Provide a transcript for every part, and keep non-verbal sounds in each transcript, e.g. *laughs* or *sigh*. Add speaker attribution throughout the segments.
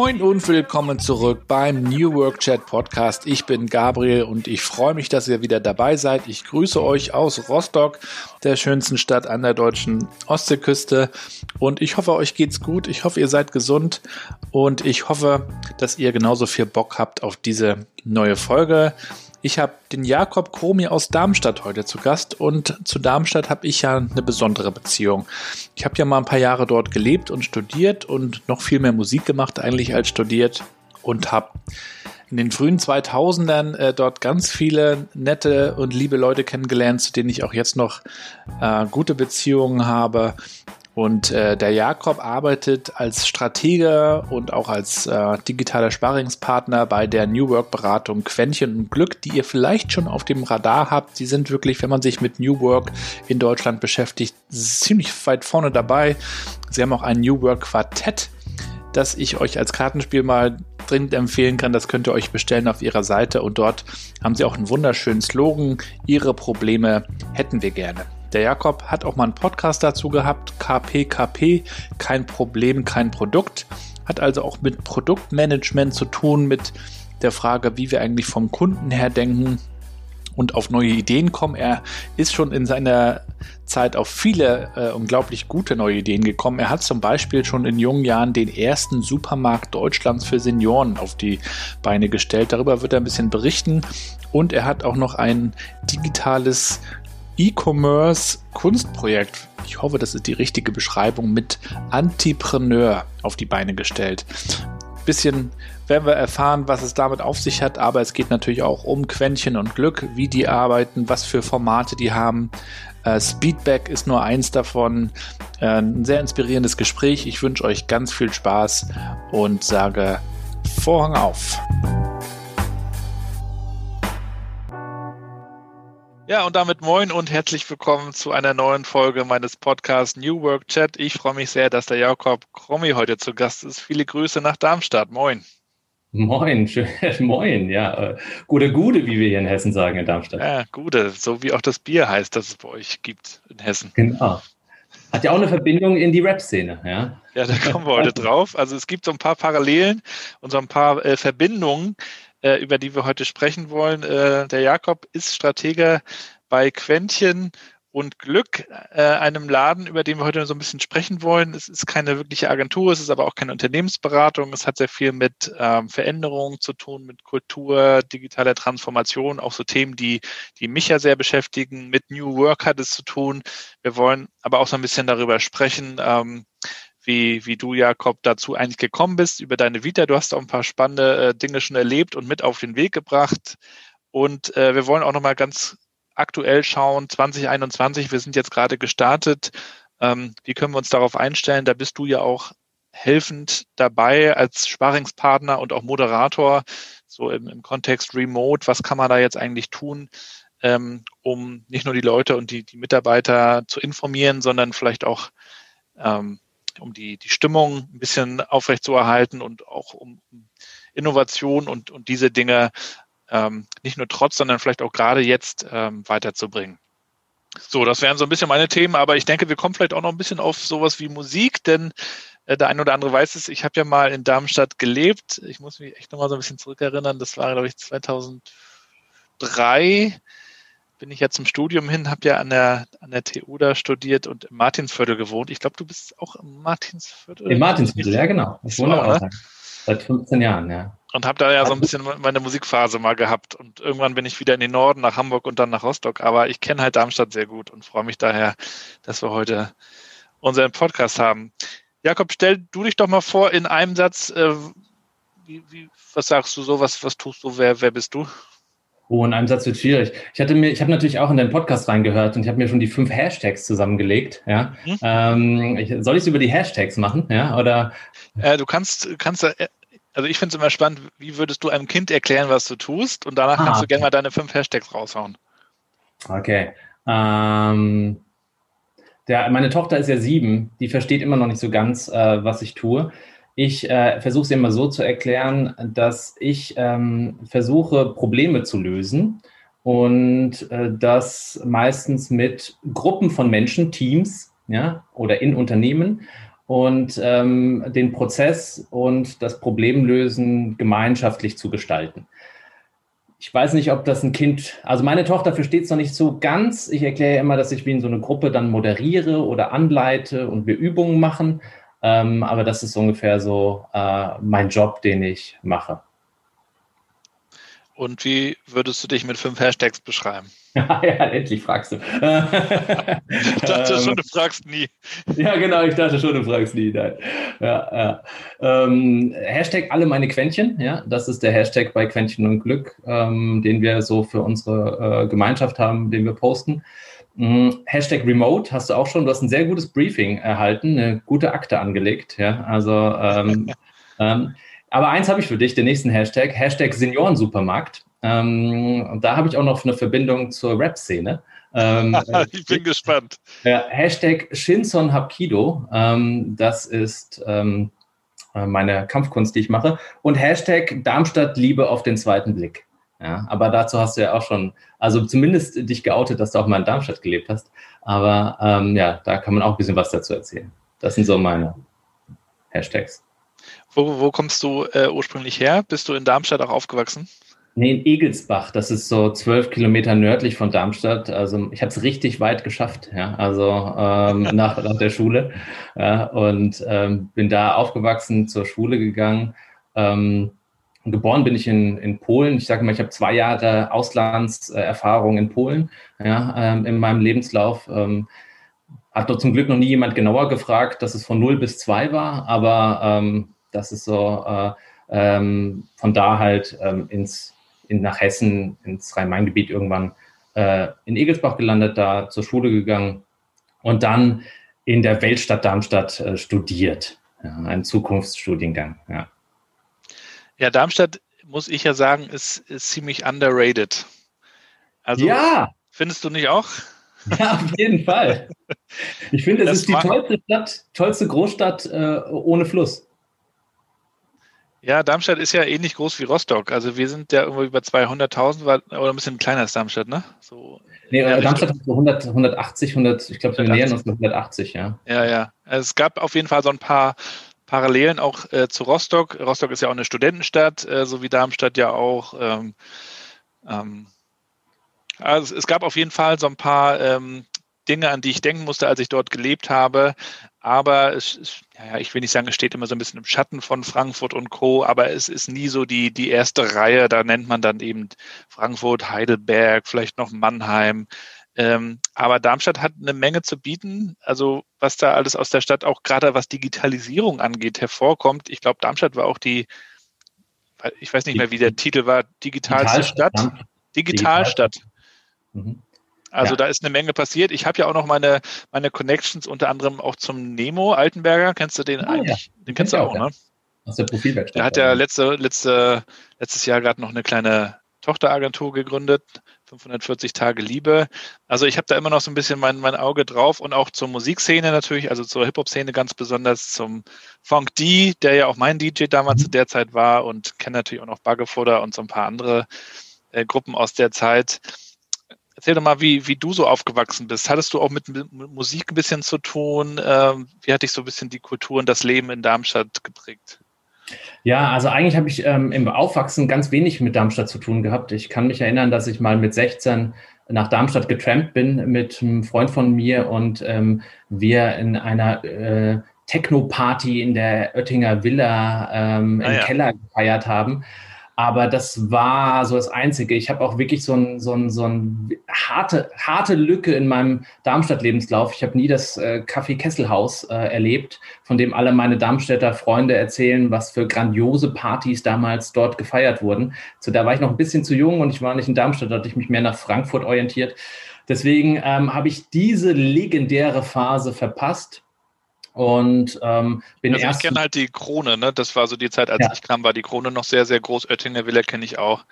Speaker 1: Moin und willkommen zurück beim New Work Chat Podcast. Ich bin Gabriel und ich freue mich, dass ihr wieder dabei seid. Ich grüße euch aus Rostock, der schönsten Stadt an der deutschen Ostseeküste. Und ich hoffe, euch geht's gut. Ich hoffe, ihr seid gesund und ich hoffe, dass ihr genauso viel Bock habt auf diese neue Folge. Ich habe den Jakob Kromi aus Darmstadt heute zu Gast und zu Darmstadt habe ich ja eine besondere Beziehung. Ich habe ja mal ein paar Jahre dort gelebt und studiert und noch viel mehr Musik gemacht eigentlich als studiert und habe in den frühen 2000ern äh, dort ganz viele nette und liebe Leute kennengelernt, zu denen ich auch jetzt noch äh, gute Beziehungen habe. Und äh, der Jakob arbeitet als Stratege und auch als äh, digitaler Sparingspartner bei der New Work Beratung Quäntchen und Glück, die ihr vielleicht schon auf dem Radar habt. Sie sind wirklich, wenn man sich mit New Work in Deutschland beschäftigt, ziemlich weit vorne dabei. Sie haben auch ein New Work Quartett, das ich euch als Kartenspiel mal dringend empfehlen kann. Das könnt ihr euch bestellen auf ihrer Seite und dort haben sie auch einen wunderschönen Slogan. Ihre Probleme hätten wir gerne. Der Jakob hat auch mal einen Podcast dazu gehabt, KPKP, kein Problem, kein Produkt. Hat also auch mit Produktmanagement zu tun, mit der Frage, wie wir eigentlich vom Kunden her denken und auf neue Ideen kommen. Er ist schon in seiner Zeit auf viele äh, unglaublich gute neue Ideen gekommen. Er hat zum Beispiel schon in jungen Jahren den ersten Supermarkt Deutschlands für Senioren auf die Beine gestellt. Darüber wird er ein bisschen berichten. Und er hat auch noch ein digitales E-Commerce-Kunstprojekt, ich hoffe, das ist die richtige Beschreibung, mit Antipreneur auf die Beine gestellt. Bisschen werden wir erfahren, was es damit auf sich hat, aber es geht natürlich auch um Quäntchen und Glück, wie die arbeiten, was für Formate die haben. Äh, Speedback ist nur eins davon. Äh, ein sehr inspirierendes Gespräch. Ich wünsche euch ganz viel Spaß und sage Vorhang auf. Ja, und damit moin und herzlich willkommen zu einer neuen Folge meines Podcasts New Work Chat. Ich freue mich sehr, dass der Jakob Krommi heute zu Gast ist. Viele Grüße nach Darmstadt. Moin.
Speaker 2: Moin, schön, *laughs* moin, ja. Äh, gute Gude, wie wir hier in Hessen sagen, in Darmstadt.
Speaker 1: Ja, Gude, so wie auch das Bier heißt, das es bei euch gibt in Hessen.
Speaker 2: Genau. Hat ja auch eine Verbindung in die Rap-Szene, ja.
Speaker 1: Ja, da kommen wir heute *laughs* drauf. Also es gibt so ein paar Parallelen und so ein paar äh, Verbindungen äh, über die wir heute sprechen wollen. Äh, der Jakob ist Stratege bei Quäntchen und Glück, äh, einem Laden, über den wir heute so ein bisschen sprechen wollen. Es ist keine wirkliche Agentur, es ist aber auch keine Unternehmensberatung. Es hat sehr viel mit ähm, Veränderungen zu tun, mit Kultur, digitaler Transformation, auch so Themen, die, die mich ja sehr beschäftigen. Mit New Work hat es zu tun. Wir wollen aber auch so ein bisschen darüber sprechen, ähm, wie, wie du, Jakob, dazu eigentlich gekommen bist, über deine Vita. Du hast auch ein paar spannende äh, Dinge schon erlebt und mit auf den Weg gebracht. Und äh, wir wollen auch nochmal ganz aktuell schauen, 2021, wir sind jetzt gerade gestartet. Ähm, wie können wir uns darauf einstellen? Da bist du ja auch helfend dabei als Sparingspartner und auch Moderator, so im, im Kontext Remote. Was kann man da jetzt eigentlich tun, ähm, um nicht nur die Leute und die, die Mitarbeiter zu informieren, sondern vielleicht auch ähm, um die, die Stimmung ein bisschen aufrechtzuerhalten und auch um Innovation und, und diese Dinge ähm, nicht nur trotz, sondern vielleicht auch gerade jetzt ähm, weiterzubringen. So, das wären so ein bisschen meine Themen, aber ich denke, wir kommen vielleicht auch noch ein bisschen auf sowas wie Musik, denn äh, der eine oder andere weiß es, ich habe ja mal in Darmstadt gelebt. Ich muss mich echt nochmal so ein bisschen zurückerinnern. Das war, glaube ich, 2003 bin ich ja zum Studium hin, habe ja an der, an der TU da studiert und im Martinsviertel gewohnt. Ich glaube, du bist auch im Martinsviertel.
Speaker 2: Im Martinsviertel, ja, genau. Ich wohne auch, ne? Seit 15 Jahren, ja.
Speaker 1: Und habe da ja so ein bisschen meine Musikphase mal gehabt. Und irgendwann bin ich wieder in den Norden, nach Hamburg und dann nach Rostock. Aber ich kenne halt Darmstadt sehr gut und freue mich daher, dass wir heute unseren Podcast haben. Jakob, stell du dich doch mal vor in einem Satz. Äh, wie, wie, was sagst du so? Was, was tust du? Wer, wer bist du?
Speaker 2: Oh, in einem Satz wird schwierig. Ich hatte mir, ich habe natürlich auch in deinen Podcast reingehört und ich habe mir schon die fünf Hashtags zusammengelegt. Ja, mhm. ähm, ich, soll ich es über die Hashtags machen? Ja, oder?
Speaker 1: Äh, du kannst, kannst, äh, also ich finde es immer spannend. Wie würdest du einem Kind erklären, was du tust? Und danach ah, kannst du okay. gerne mal deine fünf Hashtags raushauen.
Speaker 2: Okay. Ähm, Der, meine Tochter ist ja sieben, die versteht immer noch nicht so ganz, äh, was ich tue. Ich äh, versuche es immer so zu erklären, dass ich ähm, versuche, Probleme zu lösen und äh, das meistens mit Gruppen von Menschen, Teams ja, oder in Unternehmen und ähm, den Prozess und das Problemlösen gemeinschaftlich zu gestalten. Ich weiß nicht, ob das ein Kind, also meine Tochter versteht es noch nicht so ganz. Ich erkläre immer, dass ich wie in so eine Gruppe dann moderiere oder anleite und wir Übungen machen. Ähm, aber das ist ungefähr so äh, mein Job, den ich mache.
Speaker 1: Und wie würdest du dich mit fünf Hashtags beschreiben? *laughs*
Speaker 2: ja, endlich fragst du. ich
Speaker 1: dachte schon, du fragst nie. *laughs*
Speaker 2: Ja, genau, ich dachte schon, du fragst nie. Nein. Ja, ja. Ähm, Hashtag alle meine Quäntchen, ja, das ist der Hashtag bei Quäntchen und Glück, ähm, den wir so für unsere äh, Gemeinschaft haben, den wir posten. Mhm. Hashtag Remote hast du auch schon, du hast ein sehr gutes Briefing erhalten, eine gute Akte angelegt, ja, also ähm, *laughs* ähm aber eins habe ich für dich, den nächsten Hashtag, Hashtag Seniorensupermarkt. Ähm, und da habe ich auch noch eine Verbindung zur Rap-Szene.
Speaker 1: Ähm, *laughs* ich bin gespannt.
Speaker 2: Ja, Hashtag Shinson Hapkido, ähm, das ist ähm, äh, meine Kampfkunst, die ich mache. Und Hashtag Darmstadt Liebe auf den zweiten Blick. Ja, aber dazu hast du ja auch schon, also zumindest dich geoutet, dass du auch mal in Darmstadt gelebt hast. Aber ähm, ja, da kann man auch ein bisschen was dazu erzählen. Das sind so meine Hashtags.
Speaker 1: Wo, wo kommst du äh, ursprünglich her? Bist du in Darmstadt auch aufgewachsen?
Speaker 2: Nee, in Egelsbach, das ist so zwölf Kilometer nördlich von Darmstadt. Also ich habe es richtig weit geschafft, ja, also ähm, *laughs* nach, nach der Schule. Ja, und ähm, bin da aufgewachsen, zur Schule gegangen. Ähm, geboren bin ich in, in Polen. Ich sage mal, ich habe zwei Jahre Auslandserfahrung in Polen ja, ähm, in meinem Lebenslauf. Ähm, hat dort zum Glück noch nie jemand genauer gefragt, dass es von 0 bis 2 war, aber ähm, das ist so äh, ähm, von da halt ähm, ins in, nach Hessen, ins Rhein-Main-Gebiet irgendwann äh, in Egelsbach gelandet, da zur Schule gegangen und dann in der Weltstadt Darmstadt äh, studiert. Ja, einen Zukunftsstudiengang, ja.
Speaker 1: Ja, Darmstadt, muss ich ja sagen, ist, ist ziemlich underrated. Also, ja. Findest du nicht auch? *laughs*
Speaker 2: Ja, auf jeden Fall. Ich finde, es ist die tollste Stadt, tollste Großstadt äh, ohne Fluss.
Speaker 1: Ja, Darmstadt ist ja ähnlich groß wie Rostock. Also wir sind ja irgendwo über 200.000 oder ein bisschen kleiner als Darmstadt, ne?
Speaker 2: So nee, Darmstadt hat so 100, 180, 100, ich glaube, wir nähern uns 180, ja.
Speaker 1: Ja, ja. Also es gab auf jeden Fall so ein paar Parallelen auch äh, zu Rostock. Rostock ist ja auch eine Studentenstadt, äh, so wie Darmstadt ja auch. Ähm, ähm, also es gab auf jeden Fall so ein paar ähm, Dinge, an die ich denken musste, als ich dort gelebt habe. Aber es, ist, ja, ich will nicht sagen, es steht immer so ein bisschen im Schatten von Frankfurt und Co., aber es ist nie so die, die erste Reihe. Da nennt man dann eben Frankfurt, Heidelberg, vielleicht noch Mannheim. Ähm, aber Darmstadt hat eine Menge zu bieten. Also was da alles aus der Stadt, auch gerade was Digitalisierung angeht, hervorkommt. Ich glaube, Darmstadt war auch die, ich weiß nicht mehr, wie der Titel war, digitalste Stadt. Digitalstadt. Digital. Mhm. Also ja. da ist eine Menge passiert. Ich habe ja auch noch meine, meine Connections unter anderem auch zum Nemo Altenberger. Kennst du den ah, eigentlich? Ja. Den kennst du auch, auch, ne?
Speaker 2: Aus der Profilwerkstatt.
Speaker 1: Der hat ja letzte, letzte, letztes Jahr gerade noch eine kleine Tochteragentur gegründet, 540 Tage Liebe. Also ich habe da immer noch so ein bisschen mein, mein Auge drauf und auch zur Musikszene natürlich, also zur Hip-Hop-Szene ganz besonders, zum Funk D, der ja auch mein DJ damals zu der Zeit war und kenne natürlich auch noch Baggefutter und so ein paar andere äh, Gruppen aus der Zeit. Erzähl doch mal, wie, wie du so aufgewachsen bist. Hattest du auch mit, mit Musik ein bisschen zu tun? Ähm, wie hat dich so ein bisschen die Kultur und das Leben in Darmstadt geprägt?
Speaker 2: Ja, also eigentlich habe ich ähm, im Aufwachsen ganz wenig mit Darmstadt zu tun gehabt. Ich kann mich erinnern, dass ich mal mit 16 nach Darmstadt getrampt bin mit einem Freund von mir und ähm, wir in einer äh, Techno-Party in der Oettinger Villa ähm, ah, im ja. Keller gefeiert haben. Aber das war so das Einzige. Ich habe auch wirklich so ein, so ein, so ein harte, harte Lücke in meinem Darmstadt-Lebenslauf. Ich habe nie das äh, Café Kesselhaus äh, erlebt, von dem alle meine Darmstädter Freunde erzählen, was für grandiose Partys damals dort gefeiert wurden. So, da war ich noch ein bisschen zu jung und ich war nicht in Darmstadt, da hatte ich mich mehr nach Frankfurt orientiert. Deswegen ähm, habe ich diese legendäre Phase verpasst. Und ähm, bin
Speaker 1: also erst. Ich kenne halt die Krone, ne? Das war so die Zeit, als ja. ich kam, war die Krone noch sehr, sehr groß. Oettinger Villa kenne ich auch.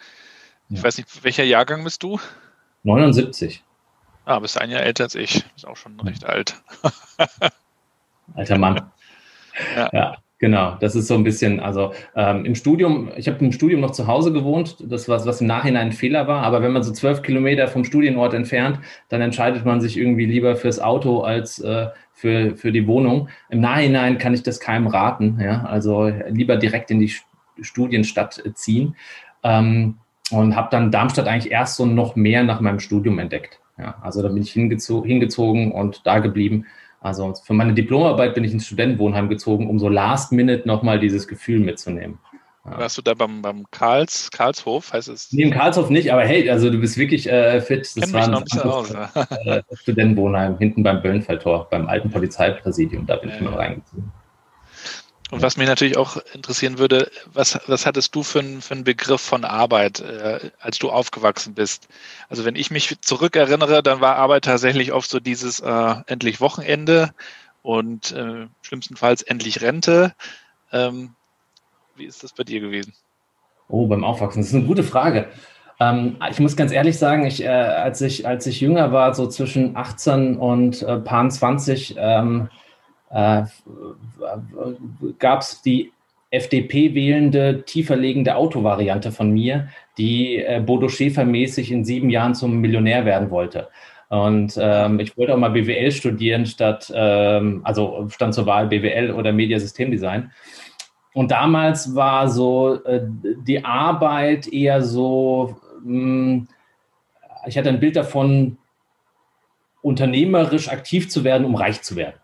Speaker 1: Ich ja. weiß nicht, welcher Jahrgang bist du?
Speaker 2: 79.
Speaker 1: Ah, bist ein Jahr älter als ich. Ist auch schon recht alt. *laughs*
Speaker 2: Alter Mann. ja. ja. Genau, das ist so ein bisschen, also ähm, im Studium, ich habe im Studium noch zu Hause gewohnt, das war was im Nachhinein ein Fehler war, aber wenn man so zwölf Kilometer vom Studienort entfernt, dann entscheidet man sich irgendwie lieber fürs Auto als äh, für, für die Wohnung. Im Nachhinein kann ich das keinem raten, ja, also lieber direkt in die Studienstadt ziehen ähm, und habe dann Darmstadt eigentlich erst so noch mehr nach meinem Studium entdeckt. Ja, also da bin ich hingezo hingezogen und da geblieben also für meine Diplomarbeit bin ich ins Studentenwohnheim gezogen, um so last minute nochmal dieses Gefühl mitzunehmen.
Speaker 1: Ja. Warst du da beim, beim Karls, Karlshof, heißt es?
Speaker 2: Nee, im Karlshof nicht, aber hey, also du bist wirklich äh, fit. Das war ein, aus, äh, Studentenwohnheim hinten beim Böllenfalltor, beim alten Polizeipräsidium, da bin ja. ich mal reingezogen.
Speaker 1: Und was mich natürlich auch interessieren würde, was, was hattest du für, ein, für einen Begriff von Arbeit, äh, als du aufgewachsen bist? Also wenn ich mich zurückerinnere, dann war Arbeit tatsächlich oft so dieses äh, endlich Wochenende und äh, schlimmstenfalls endlich Rente. Ähm, wie ist das bei dir gewesen?
Speaker 2: Oh, beim Aufwachsen. Das ist eine gute Frage. Ähm, ich muss ganz ehrlich sagen, ich, äh, als, ich, als ich jünger war, so zwischen 18 und äh, paar 20, ähm, äh, gab es die FDP wählende, tiefer liegende Autovariante von mir, die äh, Bodo Schäfer mäßig in sieben Jahren zum Millionär werden wollte. Und ähm, ich wollte auch mal BWL studieren, statt, ähm, also stand zur Wahl BWL oder Mediasystemdesign. Und damals war so äh, die Arbeit eher so, mh, hm, ich hatte ein Bild davon, unternehmerisch aktiv zu werden, um reich zu werden.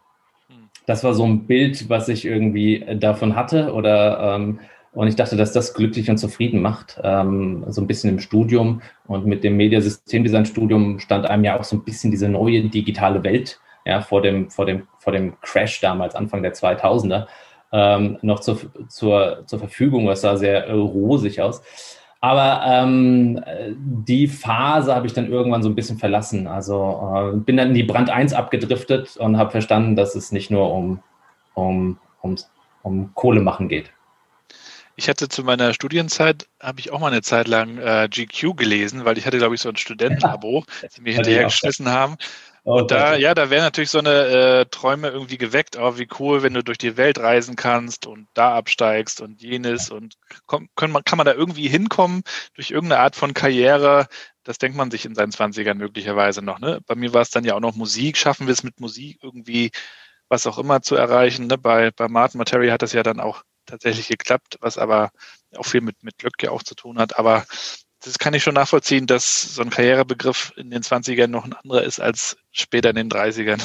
Speaker 2: Das war so ein Bild, was ich irgendwie davon hatte. Oder ähm, und ich dachte, dass das glücklich und zufrieden macht. Ähm, so ein bisschen im Studium und mit dem Mediasystemdesign-Studium stand einem ja auch so ein bisschen diese neue digitale Welt ja, vor, dem, vor, dem, vor dem Crash damals, Anfang der 2000er, ähm, noch zur, zur, zur Verfügung. Das sah sehr äh, rosig aus. Aber ähm, die Phase habe ich dann irgendwann so ein bisschen verlassen. Also äh, bin dann in die Brand 1 abgedriftet und habe verstanden, dass es nicht nur um, um, um, um Kohle machen geht.
Speaker 1: Ich hatte zu meiner Studienzeit, habe ich auch mal eine Zeit lang äh, GQ gelesen, weil ich hatte, glaube ich, so ein Studentenabo, *laughs* das sie mir hinterhergeschmissen haben. Und da, ja, da wären natürlich so eine äh, Träume irgendwie geweckt. Oh, wie cool, wenn du durch die Welt reisen kannst und da absteigst und jenes und komm, können man, kann man da irgendwie hinkommen durch irgendeine Art von Karriere? Das denkt man sich in seinen Zwanzigern möglicherweise noch. Ne? Bei mir war es dann ja auch noch Musik. Schaffen wir es mit Musik irgendwie, was auch immer zu erreichen? Ne? Bei, bei Martin Materi hat das ja dann auch tatsächlich geklappt, was aber auch viel mit, mit Glück ja auch zu tun hat. Aber das kann ich schon nachvollziehen, dass so ein Karrierebegriff in den 20ern noch ein anderer ist als später in den 30ern.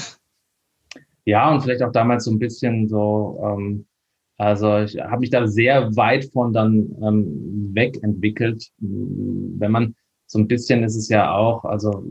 Speaker 2: Ja, und vielleicht auch damals so ein bisschen so, ähm, also ich habe mich da sehr weit von dann ähm, wegentwickelt. Wenn man so ein bisschen ist es ja auch, also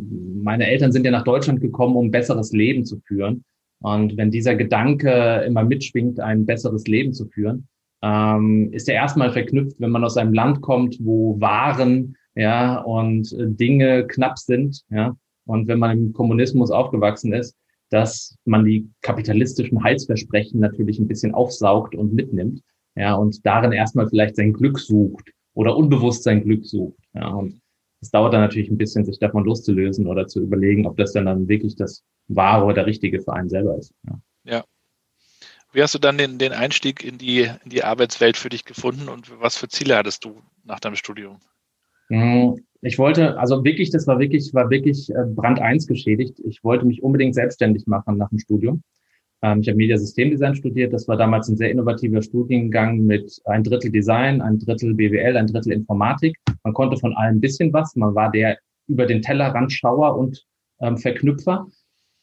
Speaker 2: meine Eltern sind ja nach Deutschland gekommen, um ein besseres Leben zu führen. Und wenn dieser Gedanke immer mitschwingt, ein besseres Leben zu führen, ähm, ist er erstmal verknüpft, wenn man aus einem Land kommt, wo Waren ja und äh, Dinge knapp sind, ja, und wenn man im Kommunismus aufgewachsen ist, dass man die kapitalistischen Heilsversprechen natürlich ein bisschen aufsaugt und mitnimmt, ja, und darin erstmal vielleicht sein Glück sucht oder unbewusst sein Glück sucht, ja, und es dauert dann natürlich ein bisschen, sich davon loszulösen oder zu überlegen, ob das dann, dann wirklich das wahre oder richtige für einen selber ist.
Speaker 1: Ja. ja. Wie hast du dann den, den Einstieg in die, in die Arbeitswelt für dich gefunden und was für Ziele hattest du nach deinem Studium?
Speaker 2: Hm, ich wollte, also wirklich, das war wirklich, war wirklich äh, Brand 1 geschädigt. Ich wollte mich unbedingt selbstständig machen nach dem Studium. Ähm, ich habe Mediasystemdesign studiert. Das war damals ein sehr innovativer Studiengang mit ein Drittel Design, ein Drittel BWL, ein Drittel Informatik. Man konnte von allem ein bisschen was. Man war der über den Tellerrand Schauer und ähm, Verknüpfer.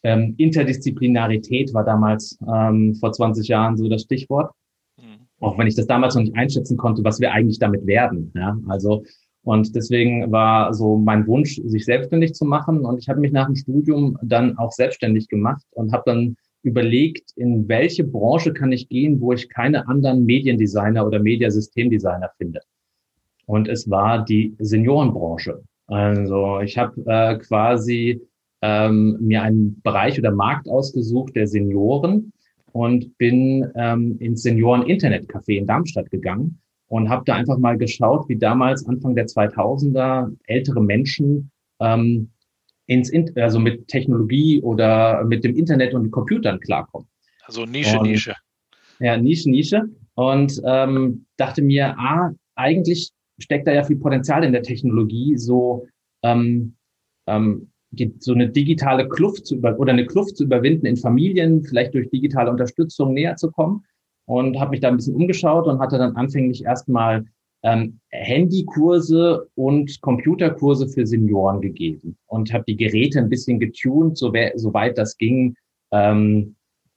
Speaker 2: Ähm, Interdisziplinarität war damals ähm, vor 20 Jahren so das Stichwort. Mhm. Auch wenn ich das damals noch nicht einschätzen konnte, was wir eigentlich damit werden. Ja? Also und deswegen war so mein Wunsch, sich selbstständig zu machen. Und ich habe mich nach dem Studium dann auch selbstständig gemacht und habe dann überlegt, in welche Branche kann ich gehen, wo ich keine anderen Mediendesigner oder Mediasystemdesigner finde. Und es war die Seniorenbranche. Also ich habe äh, quasi ähm, mir einen Bereich oder Markt ausgesucht der Senioren und bin ähm, ins Senioren-Internetcafé in Darmstadt gegangen und habe da einfach mal geschaut, wie damals Anfang der 2000er ältere Menschen ähm, ins, also mit Technologie oder mit dem Internet und Computern klarkommen.
Speaker 1: Also Nische,
Speaker 2: und,
Speaker 1: Nische.
Speaker 2: Ja, Nische, Nische. Und ähm, dachte mir, ah, eigentlich steckt da ja viel Potenzial in der Technologie, so ähm, ähm, die, so eine digitale Kluft zu über oder eine Kluft zu überwinden in Familien, vielleicht durch digitale Unterstützung näher zu kommen. Und habe mich da ein bisschen umgeschaut und hatte dann anfänglich erstmal ähm, Handykurse und Computerkurse für Senioren gegeben und habe die Geräte ein bisschen getuned, so soweit das ging, ähm,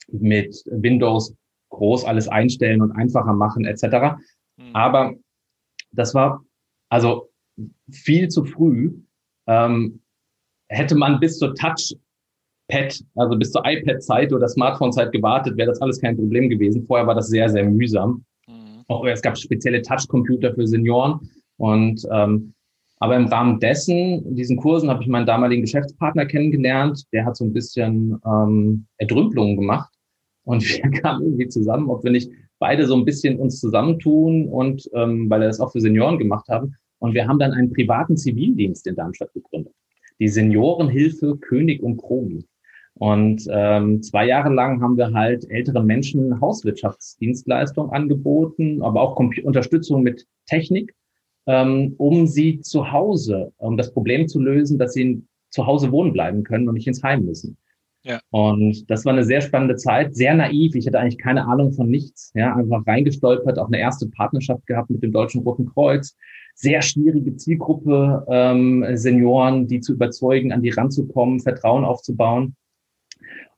Speaker 2: mit Windows groß alles einstellen und einfacher machen etc. Mhm. Aber das war also viel zu früh. Ähm, hätte man bis zur Touchpad, also bis zur iPad-Zeit oder Smartphone-Zeit gewartet, wäre das alles kein Problem gewesen. Vorher war das sehr, sehr mühsam. Mhm. Auch es gab spezielle Touch-Computer für Senioren. Und ähm, aber im Rahmen dessen, diesen Kursen, habe ich meinen damaligen Geschäftspartner kennengelernt. Der hat so ein bisschen ähm, Erdrümpelungen gemacht. Und *laughs* wir kamen irgendwie zusammen, ob wir nicht beide so ein bisschen uns zusammentun und ähm, weil wir das auch für Senioren gemacht haben. Und wir haben dann einen privaten Zivildienst in Darmstadt gegründet. Die Seniorenhilfe König und Promi. Und ähm, zwei Jahre lang haben wir halt älteren Menschen Hauswirtschaftsdienstleistungen angeboten, aber auch Comp Unterstützung mit Technik, ähm, um sie zu Hause, um das Problem zu lösen, dass sie zu Hause wohnen bleiben können und nicht ins Heim müssen. Ja. Und das war eine sehr spannende Zeit, sehr naiv. Ich hatte eigentlich keine Ahnung von nichts. Ja, einfach reingestolpert, auch eine erste Partnerschaft gehabt mit dem Deutschen Roten Kreuz. Sehr schwierige Zielgruppe, ähm, Senioren, die zu überzeugen, an die ranzukommen, Vertrauen aufzubauen.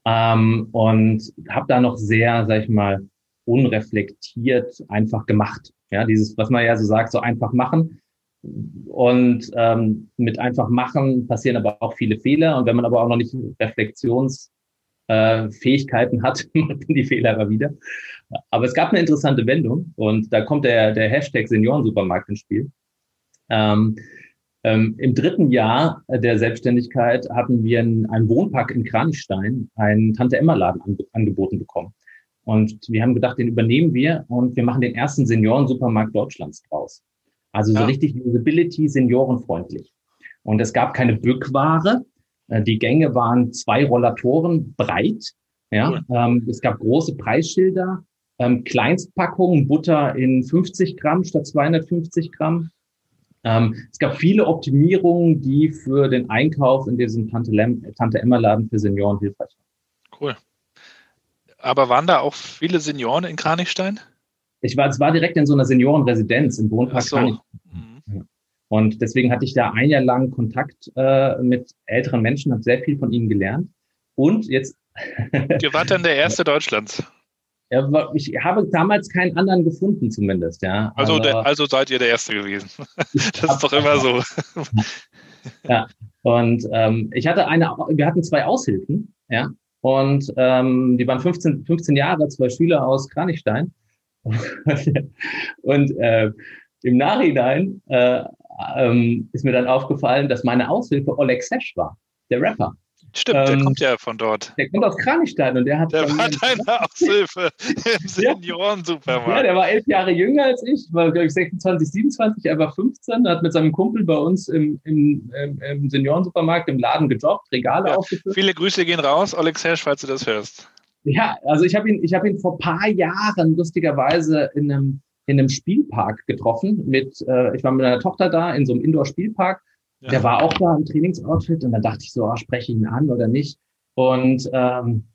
Speaker 2: Ähm, und habe da noch sehr, sag ich mal, unreflektiert einfach gemacht. Ja, dieses, was man ja so sagt, so einfach machen. Und ähm, mit einfach machen passieren aber auch viele Fehler. Und wenn man aber auch noch nicht Reflexionsfähigkeiten äh, hat, *laughs* macht die Fehler aber wieder. Aber es gab eine interessante Wendung und da kommt der, der Hashtag Seniorensupermarkt ins Spiel. Ähm, ähm, Im dritten Jahr der Selbstständigkeit hatten wir in einem Wohnpark in Kranichstein einen Tante-Emma-Laden an, angeboten bekommen. Und wir haben gedacht, den übernehmen wir und wir machen den ersten Seniorensupermarkt Deutschlands draus. Also so ja. richtig Usability, seniorenfreundlich. Und es gab keine Bückware. Äh, die Gänge waren zwei Rollatoren breit. Ja, cool. ähm, es gab große Preisschilder, ähm, Kleinstpackungen, Butter in 50 Gramm statt 250 Gramm. Ähm, es gab viele Optimierungen, die für den Einkauf in diesem Tante, Lem Tante Emma Laden für Senioren hilfreich waren.
Speaker 1: Cool. Aber waren da auch viele Senioren in Kranichstein?
Speaker 2: Ich war, es war direkt in so einer Seniorenresidenz im Wohnpark. So. Mhm. Und deswegen hatte ich da ein Jahr lang Kontakt äh, mit älteren Menschen, habe sehr viel von ihnen gelernt. Und jetzt.
Speaker 1: Ihr wart dann der *laughs* erste Deutschlands.
Speaker 2: Ja, ich habe damals keinen anderen gefunden, zumindest, ja.
Speaker 1: Also, also, der, also seid ihr der Erste gewesen. *laughs* das ist doch immer so.
Speaker 2: ja. Und ähm, ich hatte eine, wir hatten zwei Aushilfen, ja. Und ähm, die waren 15, 15 Jahre, zwei Schüler aus Kranichstein. *laughs* und äh, im Nachhinein äh, ähm, ist mir dann aufgefallen, dass meine Aushilfe Oleg Sesh war, der Rapper.
Speaker 1: Stimmt, ähm, der kommt ja von dort.
Speaker 2: Der kommt aus Kranichstein und der hat.
Speaker 1: Der war *laughs* deine Aushilfe im *laughs* Senioren-Supermarkt.
Speaker 2: Ja, der war elf Jahre jünger als ich, war, glaube ich, 26, 27, er war 15, hat mit seinem Kumpel bei uns im, im, im, im Senioren-Supermarkt im Laden gejobbt, Regale ja, aufgefüllt.
Speaker 1: Viele Grüße gehen raus, Oleg Sesh, falls du das hörst.
Speaker 2: Ja, also ich habe ihn, ich habe ihn vor paar Jahren lustigerweise in einem in einem Spielpark getroffen. Mit, äh, ich war mit meiner Tochter da in so einem Indoor-Spielpark. Ja. Der war auch da im Trainingsoutfit und dann dachte ich so, oh, spreche ich ihn an oder nicht? Und ähm,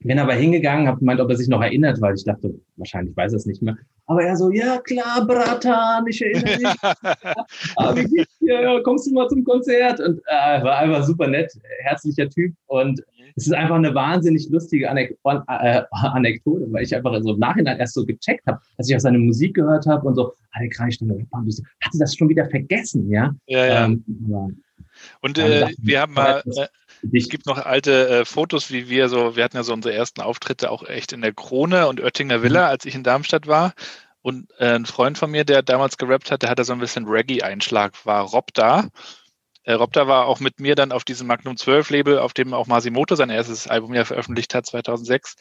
Speaker 2: bin aber hingegangen, habe gemeint, ob er sich noch erinnert, weil ich dachte, wahrscheinlich weiß er es nicht mehr. Aber er so, ja klar, Bratan, ich erinnere mich. *laughs* ah, ja, kommst du mal zum Konzert? Und äh, war einfach super nett, herzlicher Typ. Und es ist einfach eine wahnsinnig lustige Anek äh, Anekdote, weil ich einfach so im Nachhinein erst so gecheckt habe, dass ich auch seine Musik gehört habe und so, alle Kreisstände, hatte das schon wieder vergessen, ja?
Speaker 1: Ja, ja. Ähm, und äh, wir haben mal, es gibt noch alte äh, Fotos, wie wir so, wir hatten ja so unsere ersten Auftritte auch echt in der Krone und Oettinger Villa, mhm. als ich in Darmstadt war. Und äh, ein Freund von mir, der damals gerappt hat, der hatte so ein bisschen Reggae-Einschlag, war Rob da. Äh, Rob da war auch mit mir dann auf diesem Magnum 12 Label, auf dem auch Masimoto sein erstes Album ja veröffentlicht hat, 2006.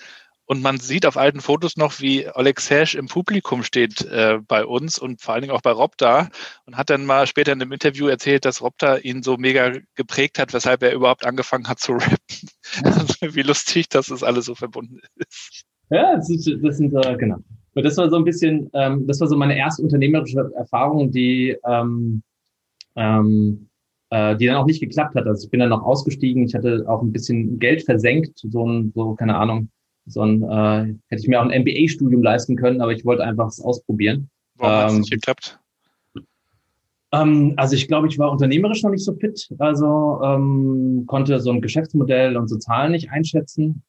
Speaker 1: Und man sieht auf alten Fotos noch, wie Oleg Serge im Publikum steht äh, bei uns und vor allen Dingen auch bei Rob da und hat dann mal später in einem Interview erzählt, dass Rob da ihn so mega geprägt hat, weshalb er überhaupt angefangen hat zu *laughs* rappen. Also, wie lustig, dass das alles so verbunden ist.
Speaker 2: Ja, das, ist, das sind, äh, genau. Und das war so ein bisschen, ähm, das war so meine erste unternehmerische Erfahrung, die, ähm, ähm, äh, die dann auch nicht geklappt hat. Also ich bin dann noch ausgestiegen, ich hatte auch ein bisschen Geld versenkt, so so, keine Ahnung, so ein, äh, hätte ich mir auch ein MBA-Studium leisten können, aber ich wollte einfach es ausprobieren.
Speaker 1: Warum ähm, hat es nicht geklappt?
Speaker 2: Ähm, also ich glaube, ich war unternehmerisch noch nicht so fit, also ähm, konnte so ein Geschäftsmodell und so Zahlen nicht einschätzen.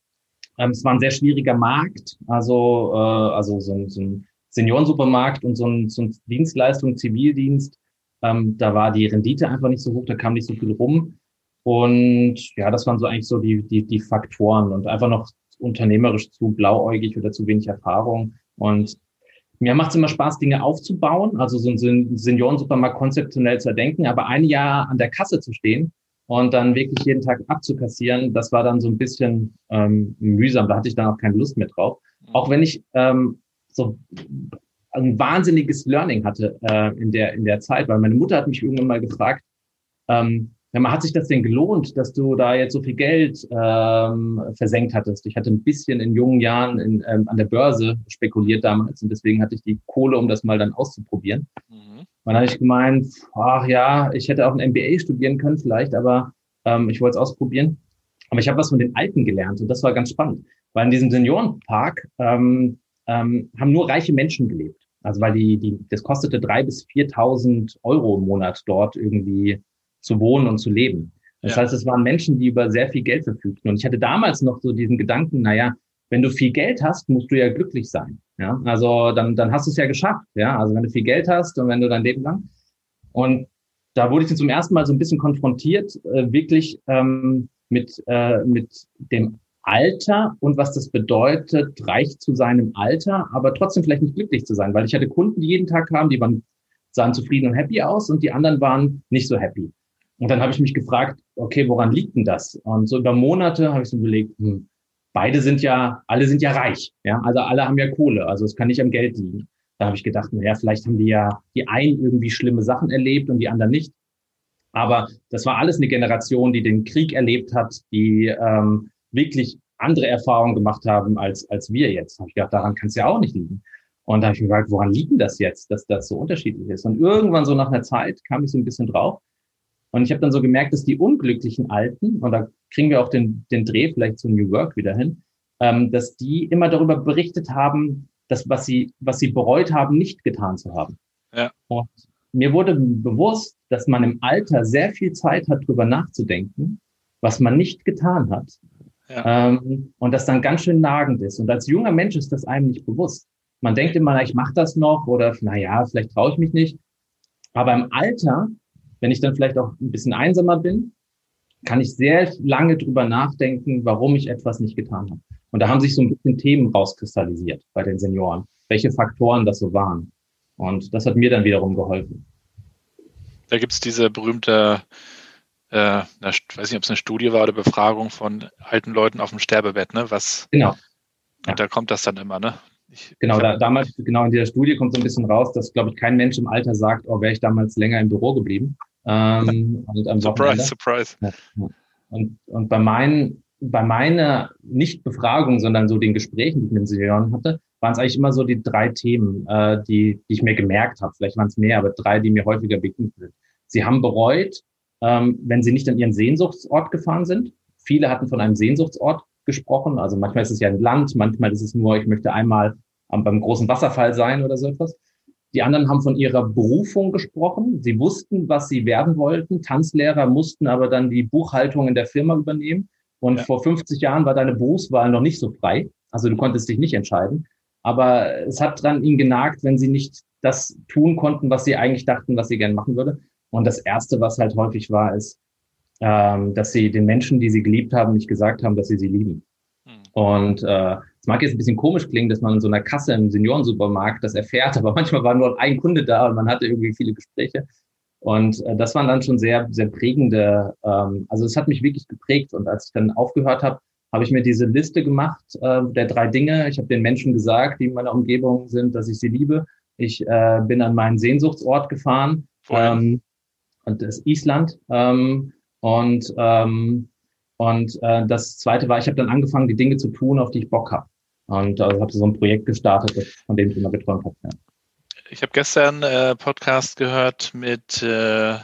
Speaker 2: Ähm, es war ein sehr schwieriger Markt, also, äh, also so ein, so ein Seniorensupermarkt und so ein, so ein Dienstleistung, Zivildienst. Ähm, da war die Rendite einfach nicht so hoch, da kam nicht so viel rum. Und ja, das waren so eigentlich so die, die, die Faktoren und einfach noch unternehmerisch zu blauäugig oder zu wenig Erfahrung. Und mir macht es immer Spaß, Dinge aufzubauen, also so ein Seniorensupermarkt konzeptionell zu erdenken, aber ein Jahr an der Kasse zu stehen und dann wirklich jeden Tag abzukassieren, das war dann so ein bisschen ähm, mühsam. Da hatte ich dann auch keine Lust mehr drauf. Mhm. Auch wenn ich ähm, so ein wahnsinniges Learning hatte äh, in der in der Zeit, weil meine Mutter hat mich irgendwann mal gefragt, ähm, ja, man hat sich das denn gelohnt, dass du da jetzt so viel Geld ähm, versenkt hattest? Ich hatte ein bisschen in jungen Jahren in, ähm, an der Börse spekuliert damals und deswegen hatte ich die Kohle, um das mal dann auszuprobieren. Mhm. dann habe ich gemeint, ach ja, ich hätte auch ein MBA studieren können vielleicht, aber ähm, ich wollte es ausprobieren. Aber ich habe was von den Alten gelernt und das war ganz spannend, weil in diesem Seniorenpark ähm, ähm, haben nur reiche Menschen gelebt. Also weil die, die, das kostete drei bis 4.000 Euro im Monat dort irgendwie zu wohnen und zu leben. Das ja. heißt, es waren Menschen, die über sehr viel Geld verfügten. Und ich hatte damals noch so diesen Gedanken, naja, wenn du viel Geld hast, musst du ja glücklich sein. Ja, also dann, dann hast du es ja geschafft. Ja, also wenn du viel Geld hast und wenn du dein Leben lang. Und da wurde ich zum ersten Mal so ein bisschen konfrontiert, äh, wirklich ähm, mit, äh, mit dem Alter und was das bedeutet, reich zu sein im Alter, aber trotzdem vielleicht nicht glücklich zu sein, weil ich hatte Kunden, die jeden Tag kamen, die waren, sahen zufrieden und happy aus und die anderen waren nicht so happy. Und dann habe ich mich gefragt, okay, woran liegt denn das? Und so über Monate habe ich so überlegt, hm, beide sind ja, alle sind ja reich, ja, also alle haben ja Kohle, also es kann nicht am Geld liegen. Da habe ich gedacht, naja, vielleicht haben die ja die einen irgendwie schlimme Sachen erlebt und die anderen nicht. Aber das war alles eine Generation, die den Krieg erlebt hat, die ähm, wirklich andere Erfahrungen gemacht haben als, als wir jetzt. Da habe ich gedacht, daran kann es ja auch nicht liegen. Und da habe ich mir gefragt, woran liegt denn das jetzt, dass das so unterschiedlich ist? Und irgendwann so nach einer Zeit kam ich so ein bisschen drauf, und ich habe dann so gemerkt, dass die unglücklichen Alten, und da kriegen wir auch den, den Dreh vielleicht zu New Work wieder hin, ähm, dass die immer darüber berichtet haben, dass was sie, was sie bereut haben, nicht getan zu haben. Ja. Und mir wurde bewusst, dass man im Alter sehr viel Zeit hat, darüber nachzudenken, was man nicht getan hat. Ja. Ähm, und das dann ganz schön nagend ist. Und als junger Mensch ist das einem nicht bewusst. Man denkt immer, ich mache das noch oder na ja, vielleicht traue ich mich nicht. Aber im Alter wenn ich dann vielleicht auch ein bisschen einsamer bin, kann ich sehr lange drüber nachdenken, warum ich etwas nicht getan habe. Und da haben sich so ein bisschen Themen rauskristallisiert bei den Senioren, welche Faktoren das so waren. Und das hat mir dann wiederum geholfen.
Speaker 1: Da gibt es diese berühmte, äh, ich weiß nicht, ob es eine Studie war oder Befragung von alten Leuten auf dem Sterbebett, ne? Was,
Speaker 2: genau.
Speaker 1: Und da kommt das dann immer, ne?
Speaker 2: Ich, genau, ich da, damals, genau in dieser Studie kommt so ein bisschen raus, dass, glaube ich, kein Mensch im Alter sagt, oh, wäre ich damals länger im Büro geblieben. Ähm, *laughs*
Speaker 1: surprise, surprise. Ja.
Speaker 2: Und, und bei meinen, bei meiner nicht Befragung, sondern so den Gesprächen, die ich mit den Senioren hatte, waren es eigentlich immer so die drei Themen, äh, die, die ich mir gemerkt habe. Vielleicht waren es mehr, aber drei, die mir häufiger begegnet sind. Sie haben bereut, ähm, wenn sie nicht an ihren Sehnsuchtsort gefahren sind. Viele hatten von einem Sehnsuchtsort gesprochen. Also manchmal ist es ja ein Land, manchmal ist es nur, ich möchte einmal beim großen Wasserfall sein oder so etwas. Die anderen haben von ihrer Berufung gesprochen. Sie wussten, was sie werden wollten. Tanzlehrer mussten aber dann die Buchhaltung in der Firma übernehmen. Und ja. vor 50 Jahren war deine Berufswahl noch nicht so frei. Also du konntest dich nicht entscheiden. Aber es hat dran ihnen genagt, wenn sie nicht das tun konnten, was sie eigentlich dachten, was sie gerne machen würde. Und das Erste, was halt häufig war, ist, ähm, dass sie den Menschen, die sie geliebt haben, nicht gesagt haben, dass sie sie lieben. Mhm. Und äh, es mag jetzt ein bisschen komisch klingen, dass man in so einer Kasse im Seniorensupermarkt das erfährt, *laughs* aber manchmal war nur ein Kunde da und man hatte irgendwie viele Gespräche. Und äh, das waren dann schon sehr, sehr prägende, ähm, also es hat mich wirklich geprägt. Und als ich dann aufgehört habe, habe ich mir diese Liste gemacht äh, der drei Dinge. Ich habe den Menschen gesagt, die in meiner Umgebung sind, dass ich sie liebe. Ich äh, bin an meinen Sehnsuchtsort gefahren. Ähm, und das ist Island. Ähm, und ähm, und äh, das Zweite war, ich habe dann angefangen, die Dinge zu tun, auf die ich Bock habe. Und also habe so ein Projekt gestartet, von dem ich immer geträumt habe. Ja.
Speaker 1: Ich habe gestern äh, Podcast gehört mit äh,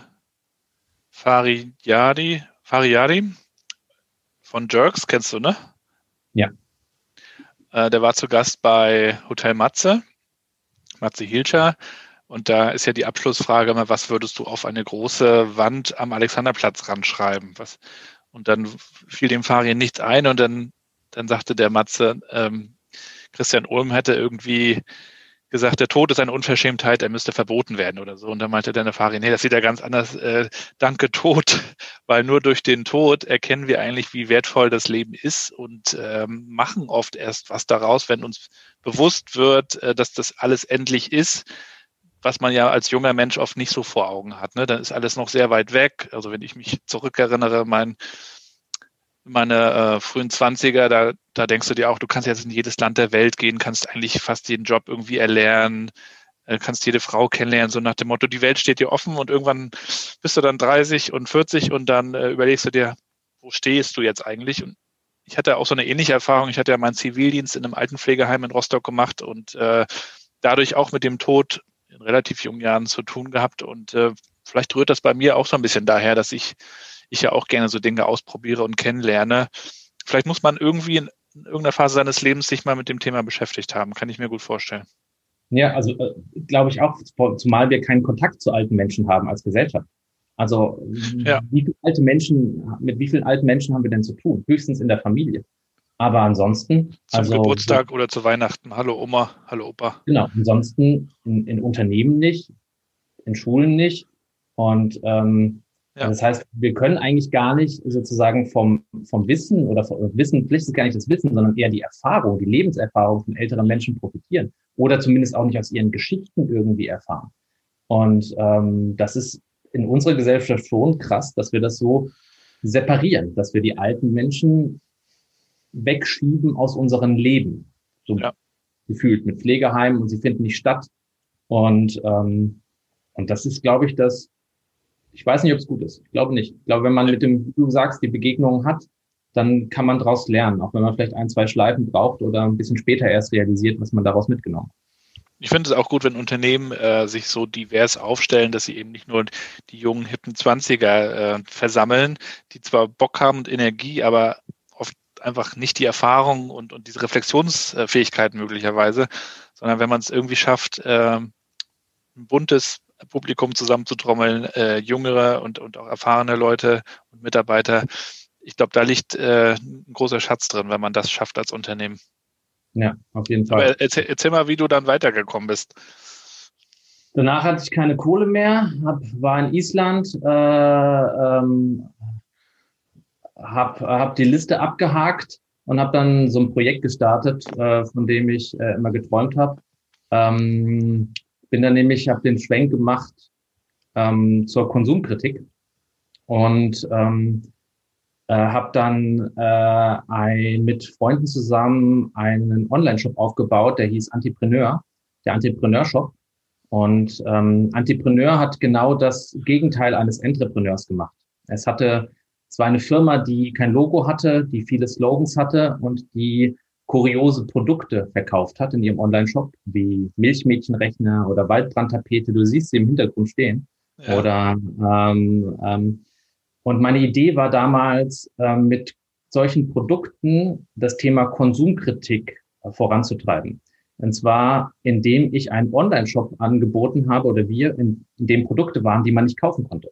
Speaker 1: Fariyadi, Fariyadi von Jerks, kennst du, ne?
Speaker 2: Ja.
Speaker 1: Äh, der war zu Gast bei Hotel Matze, Matze Hilscher. Und da ist ja die Abschlussfrage immer, was würdest du auf eine große Wand am Alexanderplatz ranschreiben? Was, und dann fiel dem Fahrrad nichts ein und dann, dann sagte der Matze, ähm, Christian Ulm hätte irgendwie gesagt, der Tod ist eine Unverschämtheit, er müsste verboten werden oder so. Und dann meinte der Fari, nee, das sieht ja ganz anders, äh, danke Tod, *laughs* weil nur durch den Tod erkennen wir eigentlich, wie wertvoll das Leben ist und ähm, machen oft erst was daraus, wenn uns bewusst wird, äh, dass das alles endlich ist, was man ja als junger Mensch oft nicht so vor Augen hat. Ne? Dann ist alles noch sehr weit weg. Also wenn ich mich zurückerinnere, mein meine äh, frühen Zwanziger, da, da denkst du dir auch, du kannst jetzt in jedes Land der Welt gehen, kannst eigentlich fast jeden Job irgendwie erlernen, äh, kannst jede Frau kennenlernen, so nach dem Motto, die Welt steht dir offen und irgendwann bist du dann 30 und 40 und dann äh, überlegst du dir, wo stehst du jetzt eigentlich? Und ich hatte auch so eine ähnliche Erfahrung. Ich hatte ja meinen Zivildienst in einem Altenpflegeheim in Rostock gemacht und äh, dadurch auch mit dem Tod relativ jungen Jahren zu tun gehabt. Und äh, vielleicht rührt das bei mir auch so ein bisschen daher, dass ich ich ja auch gerne so Dinge ausprobiere und kennenlerne. Vielleicht muss man irgendwie in irgendeiner Phase seines Lebens sich mal mit dem Thema beschäftigt haben, kann ich mir gut vorstellen.
Speaker 2: Ja, also äh, glaube ich auch, zumal wir keinen Kontakt zu alten Menschen haben als Gesellschaft. Also ja. wie viele alte Menschen, mit wie vielen alten Menschen haben wir denn zu tun? Höchstens in der Familie. Aber ansonsten.
Speaker 1: Zum also, Geburtstag oder zu Weihnachten. Hallo Oma, hallo Opa.
Speaker 2: Genau, ansonsten in, in Unternehmen nicht, in Schulen nicht. Und ähm, ja. Das heißt, wir können eigentlich gar nicht sozusagen vom, vom Wissen oder vom Wissen, Pflicht ist gar nicht das Wissen, sondern eher die Erfahrung, die Lebenserfahrung von älteren Menschen profitieren oder zumindest auch nicht aus ihren Geschichten irgendwie erfahren. Und ähm, das ist in unserer Gesellschaft schon krass, dass wir das so separieren, dass wir die alten Menschen wegschieben aus unserem Leben. So ja. gefühlt mit Pflegeheimen und sie finden nicht statt. Und, ähm, und das ist, glaube ich, das, ich weiß nicht, ob es gut ist. Ich glaube nicht. Ich glaube, wenn man mit dem, wie du sagst, die Begegnungen hat, dann kann man daraus lernen, auch wenn man vielleicht ein, zwei Schleifen braucht oder ein bisschen später erst realisiert, was man daraus mitgenommen hat.
Speaker 1: Ich finde es auch gut, wenn Unternehmen äh, sich so divers aufstellen, dass sie eben nicht nur die jungen, hippen Zwanziger äh, versammeln, die zwar Bock haben und Energie, aber einfach nicht die Erfahrung und, und diese Reflexionsfähigkeit möglicherweise, sondern wenn man es irgendwie schafft, äh, ein buntes Publikum zusammenzutrommeln, äh, jüngere und, und auch erfahrene Leute und Mitarbeiter. Ich glaube, da liegt äh, ein großer Schatz drin, wenn man das schafft als Unternehmen.
Speaker 2: Ja, auf jeden Fall.
Speaker 1: Aber erzähl, erzähl mal, wie du dann weitergekommen bist.
Speaker 2: Danach hatte ich keine Kohle mehr, hab, war in Island, äh, ähm, habe hab die Liste abgehakt und habe dann so ein Projekt gestartet, äh, von dem ich äh, immer geträumt habe. Ähm, bin dann nämlich, habe den Schwenk gemacht ähm, zur Konsumkritik und ähm, äh, habe dann äh, ein, mit Freunden zusammen einen Online-Shop aufgebaut, der hieß Antipreneur, der Antipreneur-Shop. Und ähm, Antipreneur hat genau das Gegenteil eines Entrepreneurs gemacht. Es hatte zwar eine Firma, die kein Logo hatte, die viele Slogans hatte und die kuriose Produkte verkauft hat in ihrem Online-Shop, wie Milchmädchenrechner oder Waldbrandtapete. Du siehst sie im Hintergrund stehen. Ja. Oder ähm, ähm, und meine Idee war damals, ähm, mit solchen Produkten das Thema Konsumkritik äh, voranzutreiben. Und zwar, indem ich einen Online-Shop angeboten habe oder wir, in, in dem Produkte waren, die man nicht kaufen konnte.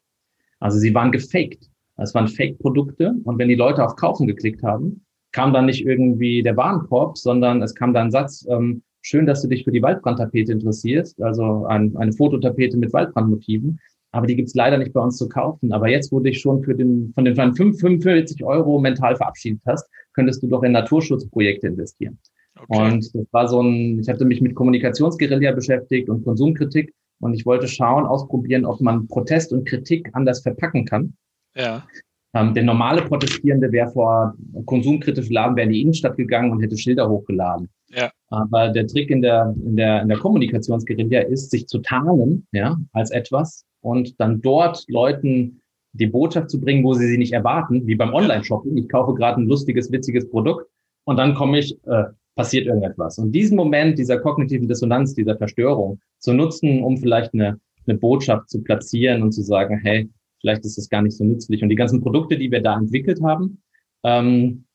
Speaker 2: Also sie waren gefaked. Es waren Fake-Produkte und wenn die Leute auf Kaufen geklickt haben, kam dann nicht irgendwie der Warenkorb, sondern es kam dann ein Satz, ähm, schön, dass du dich für die Waldbrandtapete interessierst, also ein, eine Fototapete mit Waldbrandmotiven, aber die gibt's leider nicht bei uns zu kaufen. Aber jetzt, wo du dich schon für den, von den 45 Euro mental verabschiedet hast, könntest du doch in Naturschutzprojekte investieren. Okay. Und das war so ein, ich hatte mich mit Kommunikationsguerilla beschäftigt und Konsumkritik und ich wollte schauen, ausprobieren, ob man Protest und Kritik anders verpacken kann.
Speaker 1: Ja.
Speaker 2: Ähm, der normale Protestierende wäre vor konsumkritischen Laden, wäre in die Innenstadt gegangen und hätte Schilder hochgeladen. Ja. Aber der Trick in der, in der, in der Kommunikationsguerilla ist, sich zu tarnen, ja, als etwas und dann dort Leuten die Botschaft zu bringen, wo sie sie nicht erwarten, wie beim Online-Shopping. Ich kaufe gerade ein lustiges, witziges Produkt und dann komme ich, äh, passiert irgendetwas. Und diesen Moment dieser kognitiven Dissonanz, dieser Verstörung zu nutzen, um vielleicht eine, eine Botschaft zu platzieren und zu sagen, hey, vielleicht ist das gar nicht so nützlich. Und die ganzen Produkte, die wir da entwickelt haben, ähm,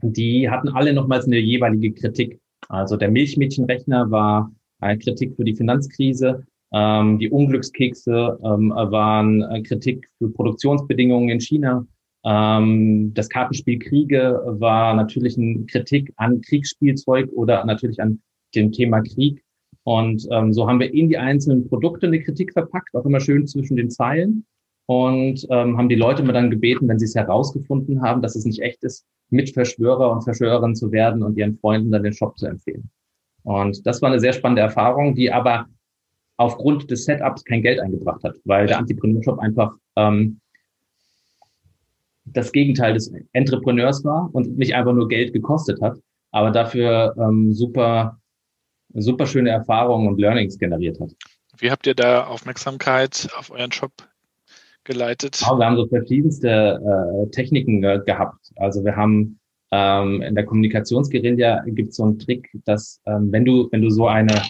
Speaker 2: die hatten alle nochmals eine jeweilige Kritik. Also der Milchmädchenrechner war eine Kritik für die Finanzkrise. Ähm, die Unglückskekse ähm, waren Kritik für Produktionsbedingungen in China. Ähm, das Kartenspiel Kriege war natürlich eine Kritik an Kriegsspielzeug oder natürlich an dem Thema Krieg. Und ähm, so haben wir in die einzelnen Produkte eine Kritik verpackt, auch immer schön zwischen den Zeilen. Und ähm, haben die Leute immer dann gebeten, wenn sie es herausgefunden haben, dass es nicht echt ist, Mitverschwörer und Verschwörerin zu werden und ihren Freunden dann den Shop zu empfehlen. Und das war eine sehr spannende Erfahrung, die aber aufgrund des Setups kein Geld eingebracht hat, weil der Antipreneur Shop einfach ähm, das Gegenteil des Entrepreneurs war und nicht einfach nur Geld gekostet hat, aber dafür ähm, super, super schöne Erfahrungen und Learnings generiert hat.
Speaker 1: Wie habt ihr da Aufmerksamkeit auf euren Shop geleitet?
Speaker 2: Oh, wir haben so verschiedenste äh, Techniken äh, gehabt. Also wir haben ähm, in der Kommunikationsguerilla gibt es so einen Trick, dass ähm, wenn du wenn du so eine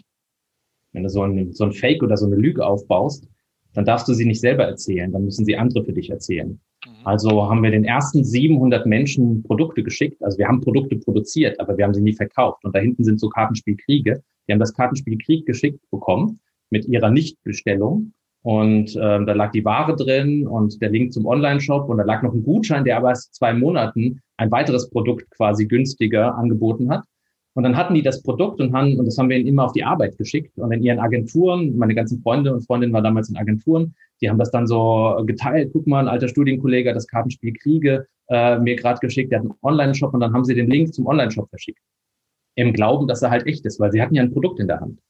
Speaker 2: wenn du so ein, so ein Fake oder so eine Lüge aufbaust, dann darfst du sie nicht selber erzählen, dann müssen sie andere für dich erzählen. Mhm. Also haben wir den ersten 700 Menschen Produkte geschickt. Also wir haben Produkte produziert, aber wir haben sie nie verkauft. Und da hinten sind so Kartenspielkriege. Die haben das Kartenspiel Krieg geschickt bekommen mit ihrer Nichtbestellung. Und ähm, da lag die Ware drin und der Link zum Online-Shop und da lag noch ein Gutschein, der aber erst zwei Monaten ein weiteres Produkt quasi günstiger angeboten hat. Und dann hatten die das Produkt und haben, und das haben wir ihnen immer auf die Arbeit geschickt. Und in ihren Agenturen, meine ganzen Freunde und Freundinnen waren damals in Agenturen, die haben das dann so geteilt. Guck mal, ein alter Studienkollege hat das Kartenspiel Kriege äh, mir gerade geschickt, der hat einen Online-Shop und dann haben sie den Link zum Online-Shop verschickt. Im Glauben, dass er halt echt ist, weil sie hatten ja ein Produkt in der Hand.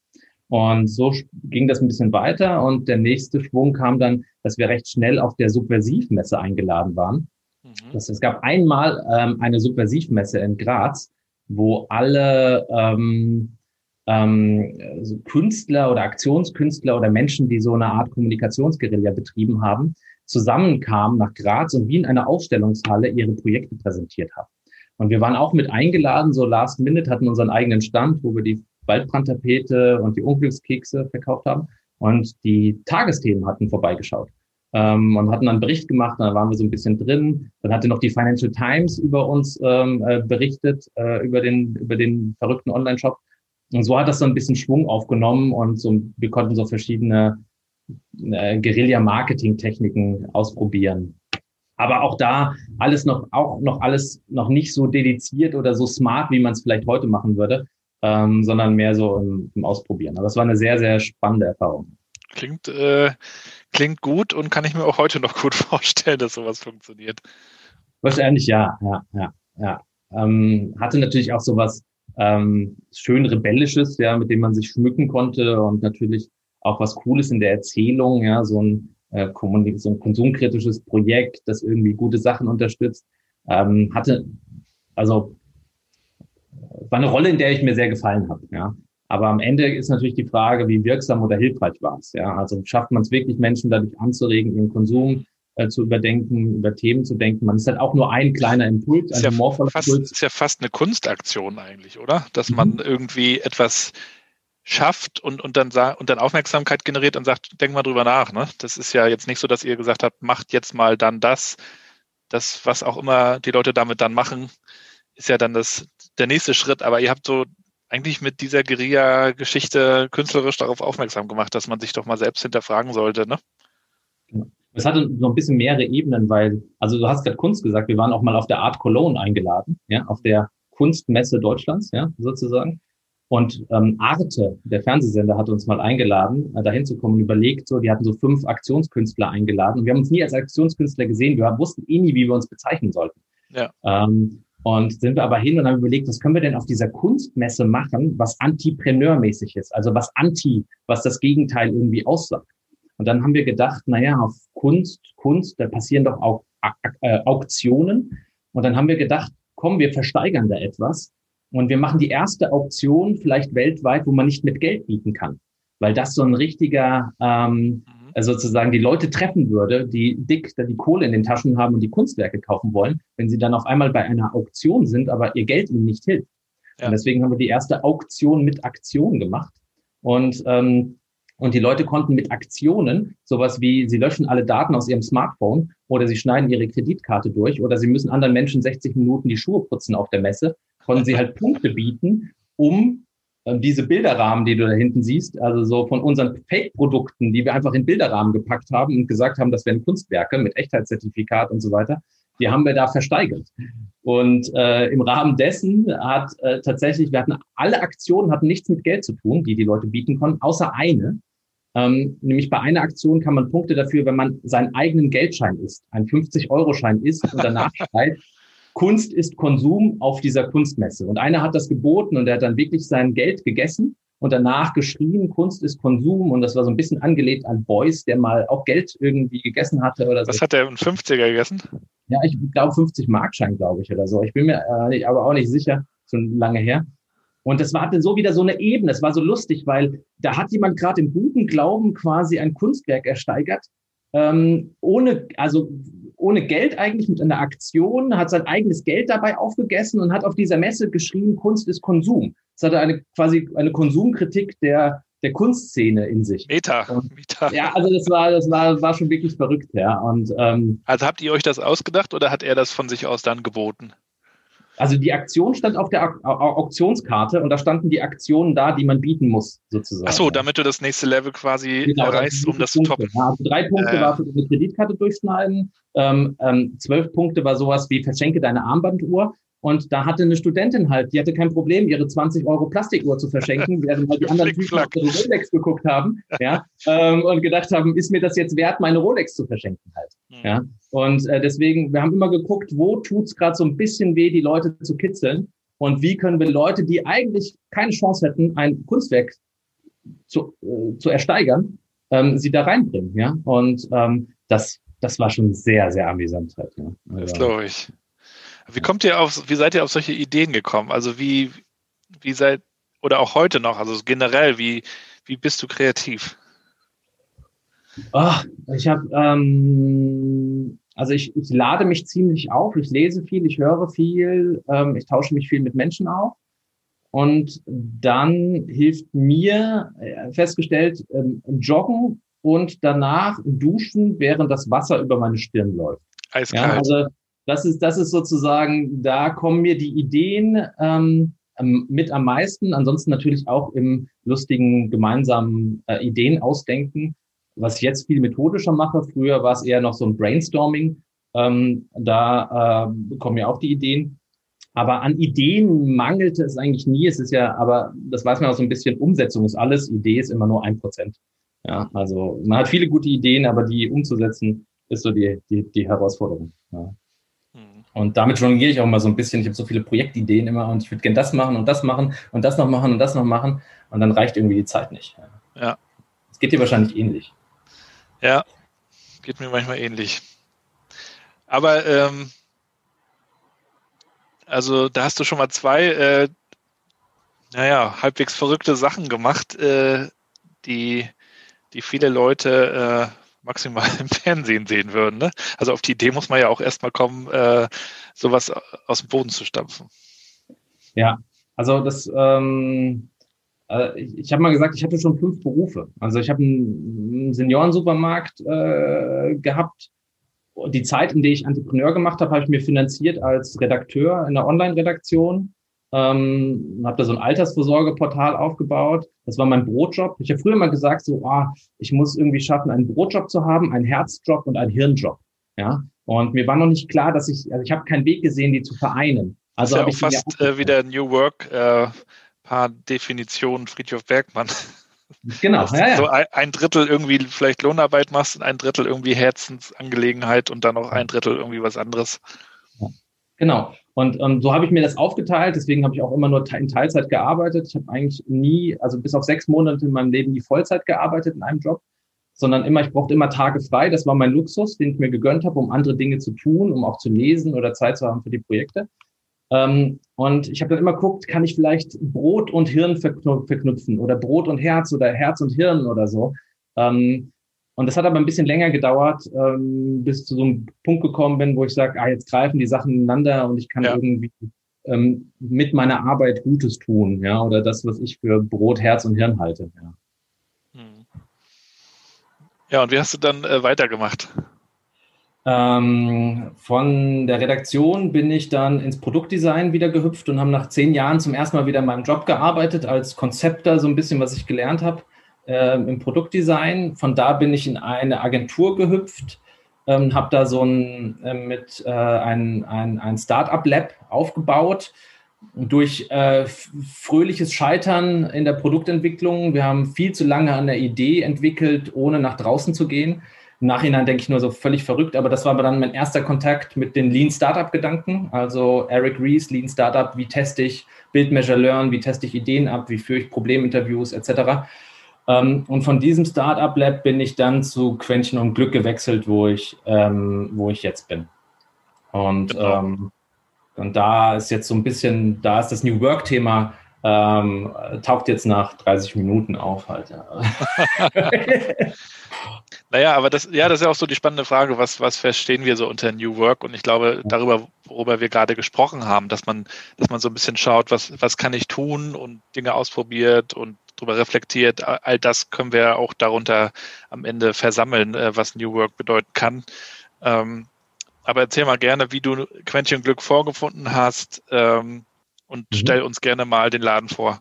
Speaker 2: Und so ging das ein bisschen weiter und der nächste Schwung kam dann, dass wir recht schnell auf der Subversivmesse eingeladen waren. Mhm. Das, es gab einmal ähm, eine Subversivmesse in Graz, wo alle ähm, ähm, so Künstler oder Aktionskünstler oder Menschen, die so eine Art Kommunikationsguerilla betrieben haben, zusammenkamen nach Graz und wie in einer Ausstellungshalle ihre Projekte präsentiert haben. Und wir waren auch mit eingeladen, so last minute, hatten unseren eigenen Stand, wo wir die Waldbrandtapete und die Unglückskekse verkauft haben. Und die Tagesthemen hatten vorbeigeschaut ähm, und hatten dann einen Bericht gemacht, da waren wir so ein bisschen drin. Dann hatte noch die Financial Times über uns ähm, äh, berichtet, äh, über, den, über den verrückten Online-Shop. Und so hat das so ein bisschen Schwung aufgenommen und so, wir konnten so verschiedene äh, Guerilla-Marketing-Techniken ausprobieren. Aber auch da alles noch, auch noch alles noch nicht so dediziert oder so smart, wie man es vielleicht heute machen würde, ähm, sondern mehr so im, im Ausprobieren. Aber es war eine sehr, sehr spannende Erfahrung.
Speaker 1: Klingt, äh, klingt gut und kann ich mir auch heute noch gut *laughs* vorstellen, dass sowas funktioniert.
Speaker 2: Wahrscheinlich ja, ja, ja, ja. Ähm, hatte natürlich auch sowas ähm, schön rebellisches, ja, mit dem man sich schmücken konnte und natürlich auch was Cooles in der Erzählung, ja, so ein, äh, so ein konsumkritisches Projekt, das irgendwie gute Sachen unterstützt, ähm, hatte, also war eine Rolle, in der ich mir sehr gefallen habe, ja. Aber am Ende ist natürlich die Frage, wie wirksam oder hilfreich war es. Ja? Also schafft man es wirklich, Menschen dadurch anzuregen, ihren Konsum äh, zu überdenken, über Themen zu denken. Man ist halt auch nur ein kleiner Impuls,
Speaker 1: ein ist ja fast, Impuls. Ist ja fast eine Kunstaktion eigentlich, oder? Dass mhm. man irgendwie etwas schafft und, und, dann, und dann Aufmerksamkeit generiert und sagt, denk mal drüber nach. Ne? Das ist ja jetzt nicht so, dass ihr gesagt habt, macht jetzt mal dann das. Das, was auch immer die Leute damit dann machen, ist ja dann das, der nächste Schritt. Aber ihr habt so eigentlich mit dieser Guerilla-Geschichte künstlerisch darauf aufmerksam gemacht, dass man sich doch mal selbst hinterfragen sollte, ne?
Speaker 2: Es hatte noch ein bisschen mehrere Ebenen, weil, also du hast gerade Kunst gesagt, wir waren auch mal auf der Art Cologne eingeladen, ja, auf der Kunstmesse Deutschlands, ja, sozusagen. Und ähm, Arte, der Fernsehsender, hat uns mal eingeladen, äh, dahin zu kommen, überlegt, so, die hatten so fünf Aktionskünstler eingeladen. Und wir haben uns nie als Aktionskünstler gesehen, wir wussten eh nie, wie wir uns bezeichnen sollten. Ja. Ähm, und sind wir aber hin und haben überlegt, was können wir denn auf dieser Kunstmesse machen, was antipreneurmäßig ist, also was anti, was das Gegenteil irgendwie aussagt. Und dann haben wir gedacht, naja, auf Kunst, Kunst, da passieren doch auch äh, Auktionen. Und dann haben wir gedacht, komm, wir versteigern da etwas und wir machen die erste Auktion vielleicht weltweit, wo man nicht mit Geld bieten kann, weil das so ein richtiger ähm. Also sozusagen die Leute treffen würde, die dick die Kohle in den Taschen haben und die Kunstwerke kaufen wollen, wenn sie dann auf einmal bei einer Auktion sind, aber ihr Geld ihnen nicht hilft. Ja. Und deswegen haben wir die erste Auktion mit Aktion gemacht. Und ähm, und die Leute konnten mit Aktionen, sowas wie, sie löschen alle Daten aus ihrem Smartphone oder sie schneiden ihre Kreditkarte durch oder sie müssen anderen Menschen 60 Minuten die Schuhe putzen auf der Messe, konnten sie halt *laughs* Punkte bieten, um diese Bilderrahmen, die du da hinten siehst, also so von unseren Fake-Produkten, die wir einfach in Bilderrahmen gepackt haben und gesagt haben, das wären Kunstwerke mit Echtheitszertifikat und so weiter, die haben wir da versteigert. Und äh, im Rahmen dessen hat äh, tatsächlich, wir hatten alle Aktionen hatten nichts mit Geld zu tun, die die Leute bieten konnten, außer eine. Ähm, nämlich bei einer Aktion kann man Punkte dafür, wenn man seinen eigenen Geldschein isst, ein 50-Euro-Schein isst und danach *laughs* schreibt, Kunst ist Konsum auf dieser Kunstmesse. Und einer hat das geboten und er hat dann wirklich sein Geld gegessen und danach geschrien, Kunst ist Konsum. Und das war so ein bisschen angelegt an Beuys, der mal auch Geld irgendwie gegessen hatte oder
Speaker 1: so. Was hat der in 50er gegessen?
Speaker 2: Ja, ich glaube 50 Markschein, glaube ich, oder so. Ich bin mir äh, aber auch nicht sicher, schon lange her. Und das war so wieder so eine Ebene. Es war so lustig, weil da hat jemand gerade im guten Glauben quasi ein Kunstwerk ersteigert, ähm, ohne, also ohne Geld eigentlich mit einer Aktion, hat sein eigenes Geld dabei aufgegessen und hat auf dieser Messe geschrieben, Kunst ist Konsum. Es hatte eine quasi eine Konsumkritik der der Kunstszene in sich.
Speaker 1: Meta.
Speaker 2: Und, Meta. Ja, also das war das war war schon wirklich verrückt, ja. Und ähm,
Speaker 1: also habt ihr euch das ausgedacht oder hat er das von sich aus dann geboten?
Speaker 2: Also die Aktion stand auf der Auktionskarte und da standen die Aktionen da, die man bieten muss, sozusagen.
Speaker 1: Ach so, damit du das nächste Level quasi genau, erreichst, um das zu toppen.
Speaker 2: Ja, also drei Punkte äh. war für eine Kreditkarte durchschneiden, ähm, ähm, zwölf Punkte war sowas wie verschenke deine Armbanduhr und da hatte eine Studentin halt, die hatte kein Problem, ihre 20 Euro Plastikuhr zu verschenken, *laughs* während halt die anderen Typen auf ihre Rolex geguckt haben, ja, ähm, und gedacht haben, ist mir das jetzt wert, meine Rolex zu verschenken halt, mhm. ja. Und äh, deswegen, wir haben immer geguckt, wo tut's gerade so ein bisschen weh, die Leute zu kitzeln und wie können wir Leute, die eigentlich keine Chance hätten, ein Kunstwerk zu, äh, zu ersteigern, ähm, sie da reinbringen, ja. Und ähm, das, das war schon sehr, sehr amüsant halt. Ja.
Speaker 1: Das glaube ich. Wie kommt ihr auf, wie seid ihr auf solche Ideen gekommen? Also wie, wie seid, oder auch heute noch, also generell, wie, wie bist du kreativ?
Speaker 2: Oh, ich habe, ähm, also ich, ich lade mich ziemlich auf, ich lese viel, ich höre viel, ähm, ich tausche mich viel mit Menschen auf. Und dann hilft mir äh, festgestellt, ähm, Joggen und danach Duschen, während das Wasser über meine Stirn läuft.
Speaker 1: Eiskalt. Ja,
Speaker 2: also das ist, das ist sozusagen, da kommen mir die Ideen ähm, mit am meisten. Ansonsten natürlich auch im lustigen gemeinsamen äh, Ideen ausdenken, was ich jetzt viel methodischer mache. Früher war es eher noch so ein Brainstorming. Ähm, da äh, kommen mir auch die Ideen. Aber an Ideen mangelte es eigentlich nie. Es ist ja, aber das weiß man auch so ein bisschen, Umsetzung ist alles. Idee ist immer nur ein Prozent. Ja, also man hat viele gute Ideen, aber die umzusetzen ist so die, die, die Herausforderung. Ja. Und damit jongliere ich auch mal so ein bisschen. Ich habe so viele Projektideen immer und ich würde gerne das machen und das machen und das noch machen und das noch machen. Und dann reicht irgendwie die Zeit nicht.
Speaker 1: Ja.
Speaker 2: Es geht dir wahrscheinlich ähnlich.
Speaker 1: Ja, geht mir manchmal ähnlich. Aber ähm, also da hast du schon mal zwei, äh, naja, halbwegs verrückte Sachen gemacht, äh, die, die viele Leute äh, maximal *laughs* im Fernsehen sehen würden. Ne? Also auf die Idee muss man ja auch erstmal kommen, äh, sowas aus dem Boden zu stampfen.
Speaker 2: Ja, also das, ähm, äh, ich, habe mal gesagt, ich hatte schon fünf Berufe. Also ich habe einen Seniorensupermarkt äh, gehabt. Die Zeit, in der ich Entrepreneur gemacht habe, habe ich mir finanziert als Redakteur in der Online-Redaktion ähm, habe da so ein Altersvorsorgeportal aufgebaut. Das war mein Brotjob. Ich habe früher mal gesagt, so, ah, ich muss irgendwie schaffen, einen Brotjob zu haben, einen Herzjob und einen Hirnjob. Ja, und mir war noch nicht klar, dass ich, also ich habe keinen Weg gesehen, die zu vereinen. Also
Speaker 1: das ist ja auch fast äh, wieder New Work, äh, paar Definitionen Friedhof Bergmann. *laughs*
Speaker 2: Genau,
Speaker 1: ja, ja. so ein Drittel irgendwie vielleicht Lohnarbeit machst und ein Drittel irgendwie Herzensangelegenheit und dann noch ein Drittel irgendwie was anderes.
Speaker 2: Genau. Und ähm, so habe ich mir das aufgeteilt. Deswegen habe ich auch immer nur in Teilzeit gearbeitet. Ich habe eigentlich nie, also bis auf sechs Monate in meinem Leben nie Vollzeit gearbeitet in einem Job, sondern immer, ich brauchte immer Tage frei. Das war mein Luxus, den ich mir gegönnt habe, um andere Dinge zu tun, um auch zu lesen oder Zeit zu haben für die Projekte. Ähm, und ich habe dann immer geguckt, kann ich vielleicht Brot und Hirn verknüpfen oder Brot und Herz oder Herz und Hirn oder so. Ähm, und das hat aber ein bisschen länger gedauert, ähm, bis zu so einem Punkt gekommen bin, wo ich sage, ah, jetzt greifen die Sachen ineinander und ich kann ja. irgendwie ähm, mit meiner Arbeit Gutes tun, ja, oder das, was ich für Brot, Herz und Hirn halte. Ja, hm.
Speaker 1: ja und wie hast du dann äh, weitergemacht?
Speaker 2: Ähm, von der Redaktion bin ich dann ins Produktdesign wieder gehüpft und habe nach zehn Jahren zum ersten Mal wieder in meinem Job gearbeitet, als Konzepter, so ein bisschen, was ich gelernt habe äh, im Produktdesign. Von da bin ich in eine Agentur gehüpft, ähm, habe da so ein, äh, mit äh, ein, ein, ein Startup-Lab aufgebaut. Durch äh, fröhliches Scheitern in der Produktentwicklung. Wir haben viel zu lange an der Idee entwickelt, ohne nach draußen zu gehen im Nachhinein denke ich nur so völlig verrückt, aber das war dann mein erster Kontakt mit den Lean Startup Gedanken. Also Eric Rees, Lean Startup, wie teste ich Build, Measure, Learn, wie teste ich Ideen ab, wie führe ich Probleminterviews etc. Ähm, und von diesem Startup Lab bin ich dann zu Quäntchen und Glück gewechselt, wo ich, ähm, wo ich jetzt bin. Und, genau. ähm, und da ist jetzt so ein bisschen, da ist das New Work Thema ähm, taucht jetzt nach 30 Minuten auf halt. Ja. *laughs* *laughs*
Speaker 1: Naja, aber das, ja, das ist ja auch so die spannende Frage, was, was verstehen wir so unter New Work? Und ich glaube, darüber, worüber wir gerade gesprochen haben, dass man, dass man so ein bisschen schaut, was, was kann ich tun und Dinge ausprobiert und darüber reflektiert. All das können wir auch darunter am Ende versammeln, äh, was New Work bedeuten kann. Ähm, aber erzähl mal gerne, wie du Quäntchen Glück vorgefunden hast ähm, und mhm. stell uns gerne mal den Laden vor.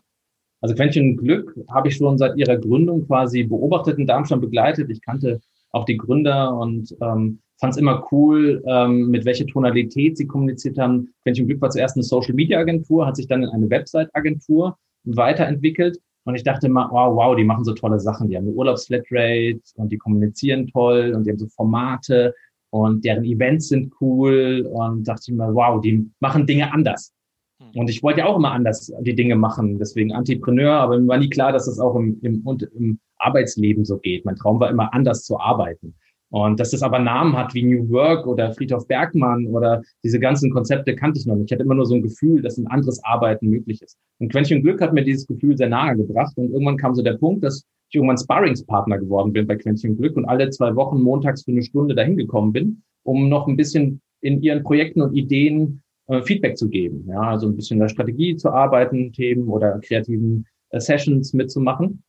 Speaker 2: Also Quäntchen Glück habe ich schon seit ihrer Gründung quasi beobachtet in Darmstadt begleitet. Ich kannte auch die Gründer und ähm, fand es immer cool, ähm, mit welcher Tonalität sie kommuniziert haben. Quäntchen Glück war zuerst eine Social-Media-Agentur, hat sich dann in eine Website-Agentur weiterentwickelt. Und ich dachte immer, wow, wow, die machen so tolle Sachen. Die haben eine Urlaubsflatrate und die kommunizieren toll und die haben so Formate und deren Events sind cool. Und dachte ich mir, wow, die machen Dinge anders. Hm. Und ich wollte ja auch immer anders die Dinge machen, deswegen Entrepreneur, aber mir war nie klar, dass das auch im, im, im Arbeitsleben so geht. Mein Traum war immer anders zu arbeiten. Und dass das aber Namen hat wie New Work oder Friedhof Bergmann oder diese ganzen Konzepte kannte ich noch nicht. Ich hatte immer nur so ein Gefühl, dass ein anderes Arbeiten möglich ist. Und Quäntchen Glück hat mir dieses Gefühl sehr nahe gebracht. Und irgendwann kam so der Punkt, dass ich irgendwann Sparringspartner geworden bin bei Quäntchen Glück und alle zwei Wochen montags für eine Stunde dahin gekommen bin, um noch ein bisschen in ihren Projekten und Ideen äh, Feedback zu geben. Ja, also ein bisschen in der Strategie zu arbeiten, Themen oder kreativen äh, Sessions mitzumachen.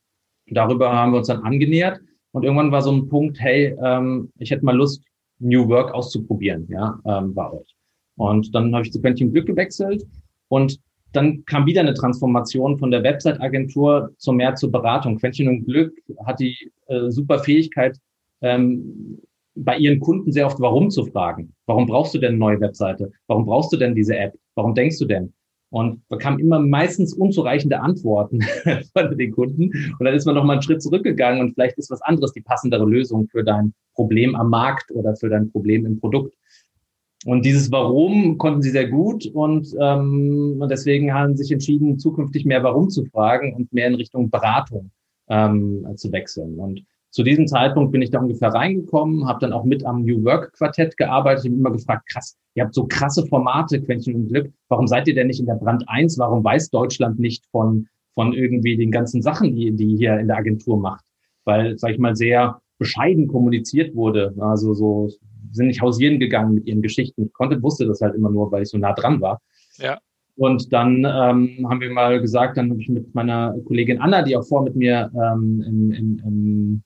Speaker 2: Darüber haben wir uns dann angenähert und irgendwann war so ein Punkt, hey, ähm, ich hätte mal Lust, New Work auszuprobieren, ja, ähm, bei euch. Und dann habe ich zu Quentin Glück gewechselt und dann kam wieder eine Transformation von der Website-Agentur zu mehr zur Beratung. Quentin und Glück hat die äh, super Fähigkeit, ähm, bei ihren Kunden sehr oft warum zu fragen. Warum brauchst du denn eine neue Webseite? Warum brauchst du denn diese App? Warum denkst du denn? Und bekam immer meistens unzureichende Antworten *laughs* von den Kunden. Und dann ist man noch mal einen Schritt zurückgegangen und vielleicht ist was anderes die passendere Lösung für dein Problem am Markt oder für dein Problem im Produkt. Und dieses Warum konnten sie sehr gut und, ähm, deswegen haben sich entschieden, zukünftig mehr Warum zu fragen und mehr in Richtung Beratung ähm, zu wechseln. Und zu diesem Zeitpunkt bin ich da ungefähr reingekommen, habe dann auch mit am New Work Quartett gearbeitet und immer gefragt, krass, ihr habt so krasse Formate, Quäntchen und Glück, warum seid ihr denn nicht in der Brand 1? Warum weiß Deutschland nicht von, von irgendwie den ganzen Sachen, die, die hier in der Agentur macht? Weil, sag ich mal, sehr bescheiden kommuniziert wurde. Also so sind nicht hausieren gegangen mit ihren Geschichten. Ich konnte, wusste das halt immer nur, weil ich so nah dran war.
Speaker 1: Ja.
Speaker 2: Und dann ähm, haben wir mal gesagt, dann habe ich mit meiner Kollegin Anna, die auch vor mit mir ähm, im, im, im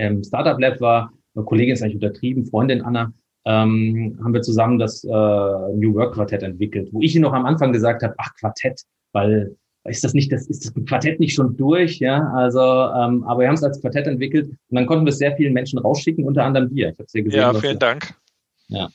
Speaker 2: ähm, Startup Lab war, eine Kollegin ist eigentlich untertrieben, Freundin Anna, ähm, haben wir zusammen das äh, New Work Quartett entwickelt, wo ich noch am Anfang gesagt habe, ach Quartett, weil ist das nicht, das ist das Quartett nicht schon durch, ja? Also, ähm, aber wir haben es als Quartett entwickelt und dann konnten wir es sehr vielen Menschen rausschicken, unter anderem dir.
Speaker 1: Ich habe ja gesehen. Ja, vielen Dank.
Speaker 2: Ja.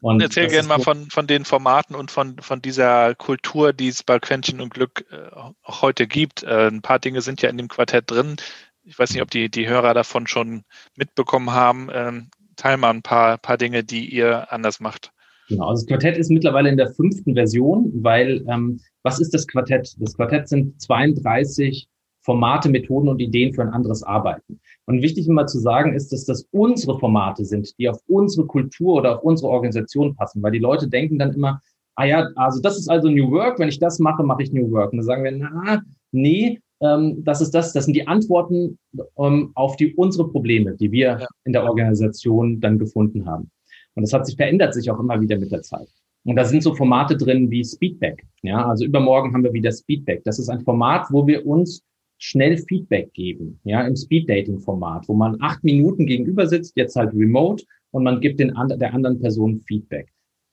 Speaker 1: Und erzähl gerne mal von, von den Formaten und von, von dieser Kultur, die es bei Quäntchen und Glück äh, auch heute gibt. Äh, ein paar Dinge sind ja in dem Quartett drin, ich weiß nicht, ob die, die Hörer davon schon mitbekommen haben. Ähm, teil mal ein paar, paar Dinge, die ihr anders macht.
Speaker 2: Genau, also das Quartett ist mittlerweile in der fünften Version, weil ähm, was ist das Quartett? Das Quartett sind 32 Formate, Methoden und Ideen für ein anderes Arbeiten. Und wichtig immer zu sagen ist, dass das unsere Formate sind, die auf unsere Kultur oder auf unsere Organisation passen, weil die Leute denken dann immer, ah ja, also das ist also New Work, wenn ich das mache, mache ich New Work. Und dann sagen wir, na, nee, ähm, das ist das, das sind die Antworten ähm, auf die unsere Probleme, die wir ja. in der Organisation dann gefunden haben. Und das hat sich verändert sich auch immer wieder mit der Zeit. Und da sind so Formate drin wie Speedback. Ja, also übermorgen haben wir wieder Speedback. Das ist ein Format, wo wir uns schnell Feedback geben. Ja, im Speed-Dating-Format, wo man acht Minuten gegenüber sitzt, jetzt halt remote und man gibt den, der anderen Person Feedback.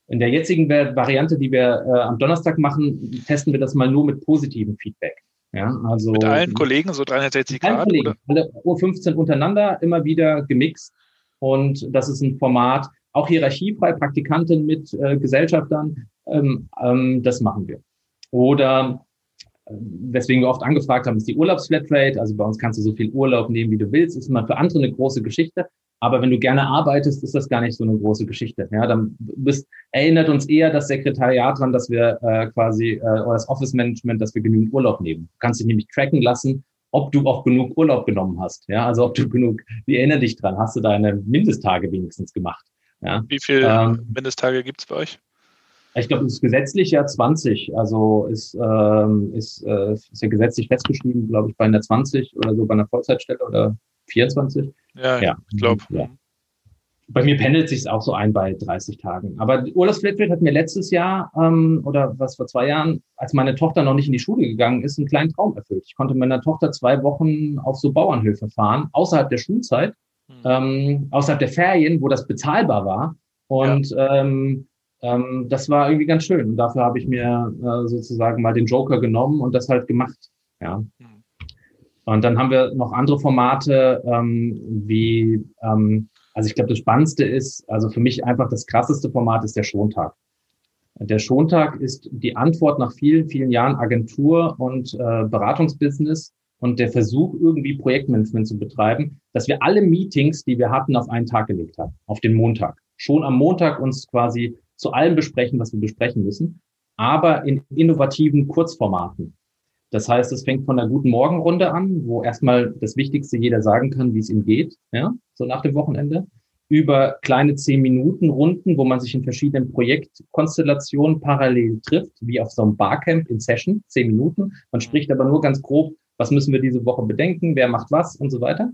Speaker 2: In der jetzigen Variante, die wir äh, am Donnerstag machen, testen wir das mal nur mit positivem Feedback. Ja, also
Speaker 1: mit allen Kollegen, so 360 Grad?
Speaker 2: Kollegen, alle U15 untereinander, immer wieder gemixt. Und das ist ein Format, auch hierarchiefrei, Praktikanten mit äh, Gesellschaftern, ähm, ähm, das machen wir. Oder äh, weswegen wir oft angefragt haben, ist die Urlaubsflatrate. Also bei uns kannst du so viel Urlaub nehmen, wie du willst. Ist immer für andere eine große Geschichte. Aber wenn du gerne arbeitest, ist das gar nicht so eine große Geschichte. Ja, dann bist, erinnert uns eher das Sekretariat dran, dass wir äh, quasi, äh, oder das Office Management, dass wir genügend Urlaub nehmen. Du kannst dich nämlich tracken lassen, ob du auch genug Urlaub genommen hast. Ja, also ob du genug, wie erinnere dich dran, hast du deine Mindesttage wenigstens gemacht. Ja.
Speaker 1: Wie viele ähm, Mindesttage gibt's bei euch?
Speaker 2: Ich glaube, es ist gesetzlich ja 20. Also ist, ähm, ist, äh, ist ja gesetzlich festgeschrieben, glaube ich, bei einer 20 oder so bei einer Vollzeitstelle oder 24.
Speaker 1: Ja, ja. ich glaube. Ja.
Speaker 2: Bei mir pendelt sich es auch so ein bei 30 Tagen. Aber Urlaubsflatrate hat mir letztes Jahr ähm, oder was vor zwei Jahren, als meine Tochter noch nicht in die Schule gegangen ist, einen kleinen Traum erfüllt. Ich konnte mit meiner Tochter zwei Wochen auf so Bauernhöfe fahren, außerhalb der Schulzeit mhm. ähm, außerhalb der Ferien, wo das bezahlbar war. Und ja. ähm, ähm, das war irgendwie ganz schön. Und dafür habe ich mir äh, sozusagen mal den Joker genommen und das halt gemacht. Ja. Mhm. Und dann haben wir noch andere Formate, ähm, wie, ähm, also ich glaube, das Spannendste ist, also für mich einfach das krasseste Format ist der Schontag. Der Schontag ist die Antwort nach vielen, vielen Jahren Agentur und äh, Beratungsbusiness und der Versuch, irgendwie Projektmanagement zu betreiben, dass wir alle Meetings, die wir hatten, auf einen Tag gelegt haben, auf den Montag. Schon am Montag uns quasi zu allem besprechen, was wir besprechen müssen, aber in innovativen Kurzformaten. Das heißt, es fängt von der guten Morgenrunde an, wo erstmal das Wichtigste jeder sagen kann, wie es ihm geht, ja, so nach dem Wochenende, über kleine zehn Minuten Runden, wo man sich in verschiedenen Projektkonstellationen parallel trifft, wie auf so einem Barcamp in Session, zehn Minuten. Man spricht aber nur ganz grob was müssen wir diese Woche bedenken, wer macht was und so weiter.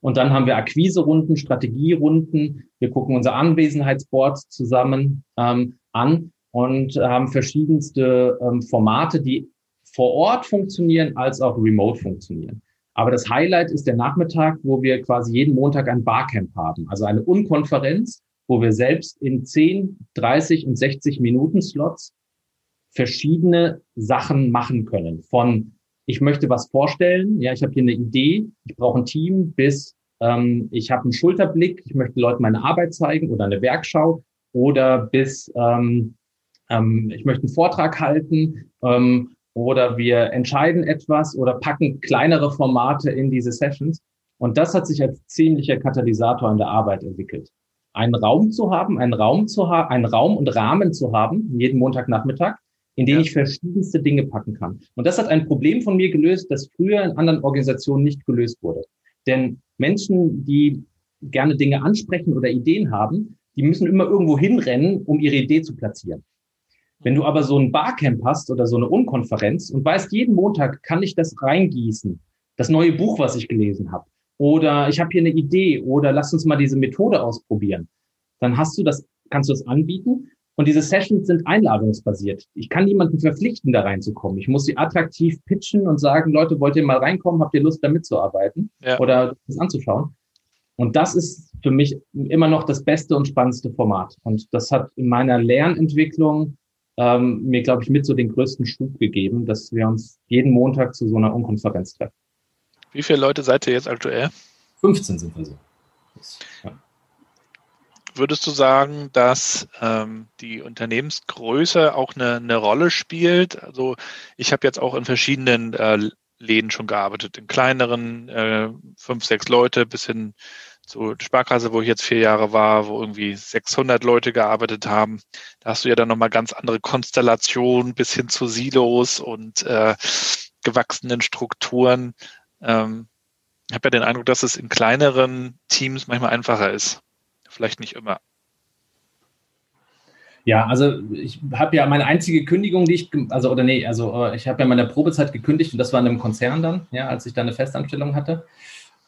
Speaker 2: Und dann haben wir Akquiserunden, Strategierunden. Wir gucken unser Anwesenheitsboard zusammen ähm, an und haben verschiedenste ähm, Formate, die vor Ort funktionieren als auch remote funktionieren. Aber das Highlight ist der Nachmittag, wo wir quasi jeden Montag ein Barcamp haben, also eine Unkonferenz, wo wir selbst in 10, 30 und 60 Minuten Slots verschiedene Sachen machen können. Von ich möchte was vorstellen, ja, ich habe hier eine Idee, ich brauche ein Team, bis ähm, ich habe einen Schulterblick, ich möchte Leuten meine Arbeit zeigen oder eine Werkschau oder bis ähm, ähm, ich möchte einen Vortrag halten. Ähm, oder wir entscheiden etwas oder packen kleinere Formate in diese Sessions. Und das hat sich als ziemlicher Katalysator in der Arbeit entwickelt. Einen Raum zu haben, einen Raum zu haben, einen Raum und Rahmen zu haben, jeden Montagnachmittag, in denen ja. ich verschiedenste Dinge packen kann. Und das hat ein Problem von mir gelöst, das früher in anderen Organisationen nicht gelöst wurde. Denn Menschen, die gerne Dinge ansprechen oder Ideen haben, die müssen immer irgendwo hinrennen, um ihre Idee zu platzieren. Wenn du aber so ein Barcamp hast oder so eine Unkonferenz und weißt, jeden Montag kann ich das reingießen, das neue Buch, was ich gelesen habe, oder ich habe hier eine Idee, oder lass uns mal diese Methode ausprobieren, dann hast du das, kannst du das anbieten und diese Sessions sind einladungsbasiert. Ich kann niemanden verpflichten, da reinzukommen. Ich muss sie attraktiv pitchen und sagen, Leute, wollt ihr mal reinkommen? Habt ihr Lust, da mitzuarbeiten ja. oder das anzuschauen? Und das ist für mich immer noch das beste und spannendste Format. Und das hat in meiner Lernentwicklung ähm, mir, glaube ich, mit so den größten Schub gegeben, dass wir uns jeden Montag zu so einer Unkonferenz treffen.
Speaker 1: Wie viele Leute seid ihr jetzt aktuell?
Speaker 2: 15 sind wir so. Ja.
Speaker 1: Würdest du sagen, dass ähm, die Unternehmensgröße auch eine, eine Rolle spielt? Also ich habe jetzt auch in verschiedenen äh, Läden schon gearbeitet, in kleineren, äh, fünf, sechs Leute bis hin zur Sparkasse, wo ich jetzt vier Jahre war, wo irgendwie 600 Leute gearbeitet haben. Da hast du ja dann nochmal ganz andere Konstellationen bis hin zu Silos und äh, gewachsenen Strukturen. Ähm, Ich habe ja den Eindruck, dass es in kleineren Teams manchmal einfacher ist. Vielleicht nicht immer.
Speaker 2: Ja, also ich habe ja meine einzige Kündigung, die ich, also oder nee, also äh, ich habe ja meine Probezeit gekündigt und das war in einem Konzern dann, ja, als ich da eine Festanstellung hatte.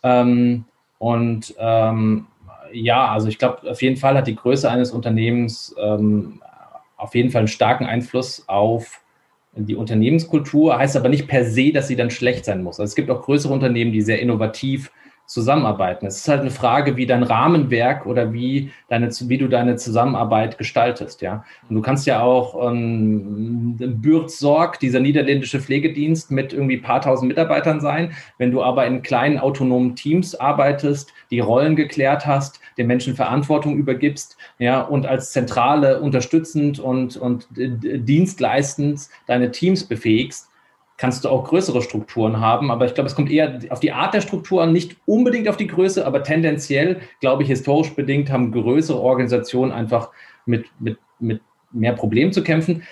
Speaker 2: Ähm, und ähm, ja, also ich glaube, auf jeden Fall hat die Größe eines Unternehmens ähm, auf jeden Fall einen starken Einfluss auf die Unternehmenskultur. Heißt aber nicht per se, dass sie dann schlecht sein muss. Also es gibt auch größere Unternehmen, die sehr innovativ zusammenarbeiten. Es ist halt eine Frage, wie dein Rahmenwerk oder wie deine, wie du deine Zusammenarbeit gestaltest, ja. Und du kannst ja auch ähm, Bürzorg, dieser niederländische Pflegedienst mit irgendwie paar tausend Mitarbeitern sein. Wenn du aber in kleinen autonomen Teams arbeitest, die Rollen geklärt hast, den Menschen Verantwortung übergibst, ja, und als Zentrale unterstützend und, und dienstleistend deine Teams befähigst, kannst du auch größere Strukturen haben. Aber ich glaube, es kommt eher auf die Art der Struktur an, nicht unbedingt auf die Größe, aber tendenziell, glaube ich, historisch bedingt haben größere Organisationen einfach mit, mit, mit mehr Problemen zu kämpfen.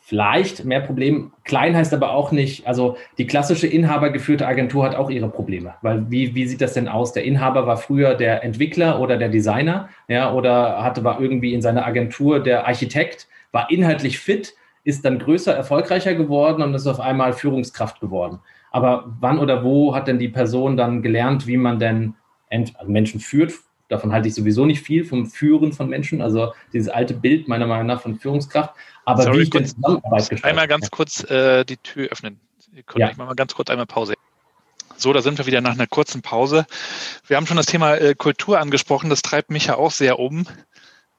Speaker 2: Vielleicht mehr Probleme. Klein heißt aber auch nicht, also die klassische inhabergeführte Agentur hat auch ihre Probleme. Weil wie, wie sieht das denn aus? Der Inhaber war früher der Entwickler oder der Designer, ja, oder hatte, war irgendwie in seiner Agentur der Architekt, war inhaltlich fit, ist dann größer, erfolgreicher geworden und ist auf einmal Führungskraft geworden. Aber wann oder wo hat denn die Person dann gelernt, wie man denn also Menschen führt? Davon halte ich sowieso nicht viel vom Führen von Menschen, also dieses alte Bild meiner Meinung nach von Führungskraft. Aber Sorry, wie ich
Speaker 1: kurz, Zusammenarbeit. Einmal ganz kurz äh, die Tür öffnen. Ja. Ich mache mal ganz kurz einmal Pause. So, da sind wir wieder nach einer kurzen Pause. Wir haben schon das Thema äh, Kultur angesprochen. Das treibt mich ja auch sehr um.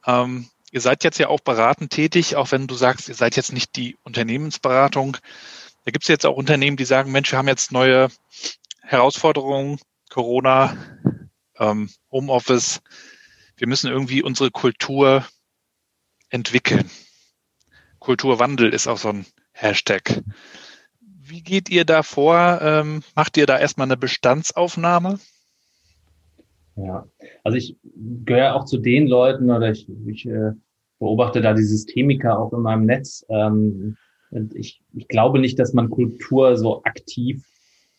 Speaker 1: Ähm, Ihr seid jetzt ja auch beratend tätig, auch wenn du sagst, ihr seid jetzt nicht die Unternehmensberatung. Da gibt es jetzt auch Unternehmen, die sagen, Mensch, wir haben jetzt neue Herausforderungen, Corona, ähm, Homeoffice. Wir müssen irgendwie unsere Kultur entwickeln. Kulturwandel ist auch so ein Hashtag. Wie geht ihr da vor? Ähm, macht ihr da erstmal eine Bestandsaufnahme?
Speaker 2: Ja, also ich gehöre auch zu den Leuten oder ich, ich äh, beobachte da die Systemiker auch in meinem Netz. Ähm, ich, ich glaube nicht, dass man Kultur so aktiv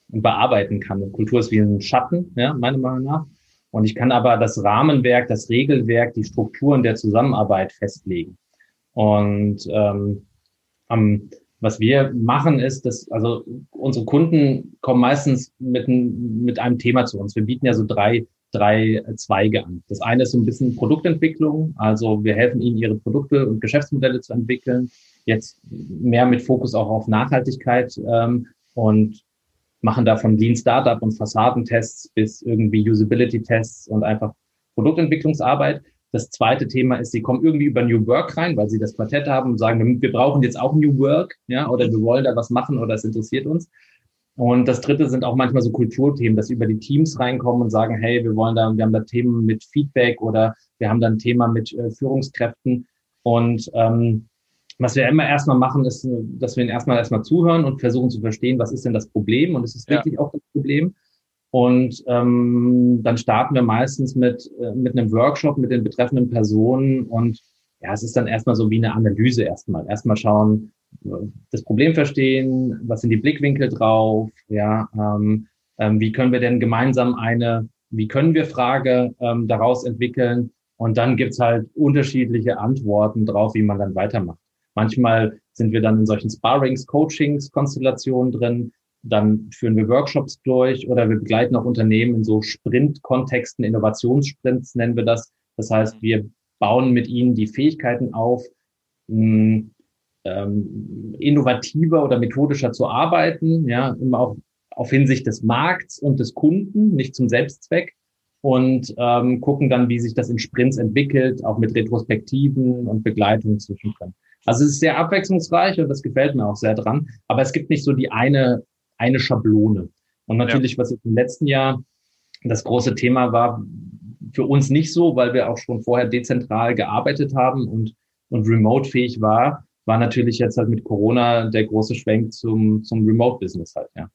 Speaker 2: bearbeiten kann. Kultur ist wie ein Schatten, ja, meiner Meinung nach. Und ich kann aber das Rahmenwerk, das Regelwerk, die Strukturen der Zusammenarbeit festlegen. Und ähm, am, was wir machen ist, dass also unsere Kunden kommen meistens mit, mit einem Thema zu uns. Wir bieten ja so drei drei Zweige an. Das eine ist so ein bisschen Produktentwicklung, also wir helfen ihnen, ihre Produkte und Geschäftsmodelle zu entwickeln. Jetzt mehr mit Fokus auch auf Nachhaltigkeit ähm, und machen da von Lean Startup und Fassadentests bis irgendwie Usability-Tests und einfach Produktentwicklungsarbeit. Das zweite Thema ist, sie kommen irgendwie über New Work rein, weil sie das Quartett haben und sagen, wir brauchen jetzt auch New Work, ja, oder wir wollen da was machen oder es interessiert uns. Und das dritte sind auch manchmal so Kulturthemen, dass über die Teams reinkommen und sagen, hey, wir wollen da, wir haben da Themen mit Feedback oder wir haben da ein Thema mit äh, Führungskräften. Und ähm, was wir immer erstmal machen, ist, dass wir ihnen erstmal erstmal zuhören und versuchen zu verstehen, was ist denn das Problem und es ist ja. wirklich auch das Problem. Und ähm, dann starten wir meistens mit, äh, mit einem Workshop mit den betreffenden Personen und ja, es ist dann erstmal so wie eine Analyse erstmal. Erstmal schauen, das Problem verstehen, was sind die Blickwinkel drauf, ja, ähm, ähm, wie können wir denn gemeinsam eine, wie können wir Frage ähm, daraus entwickeln und dann gibt's halt unterschiedliche Antworten drauf, wie man dann weitermacht. Manchmal sind wir dann in solchen Sparrings, Coachings, Konstellationen drin, dann führen wir Workshops durch oder wir begleiten auch Unternehmen in so Sprint-Kontexten, Innovationssprints nennen wir das. Das heißt, wir bauen mit ihnen die Fähigkeiten auf, mh, ähm, innovativer oder methodischer zu arbeiten, ja, immer auch auf Hinsicht des Markts und des Kunden, nicht zum Selbstzweck und ähm, gucken dann, wie sich das in Sprints entwickelt, auch mit Retrospektiven und Begleitung zwischen können. Also es ist sehr abwechslungsreich und das gefällt mir auch sehr dran, aber es gibt nicht so die eine, eine Schablone. Und natürlich, ja. was im letzten Jahr das große Thema war, für uns nicht so, weil wir auch schon vorher dezentral gearbeitet haben und, und remote-fähig war, war natürlich jetzt halt mit Corona der große Schwenk zum, zum Remote-Business halt, ja.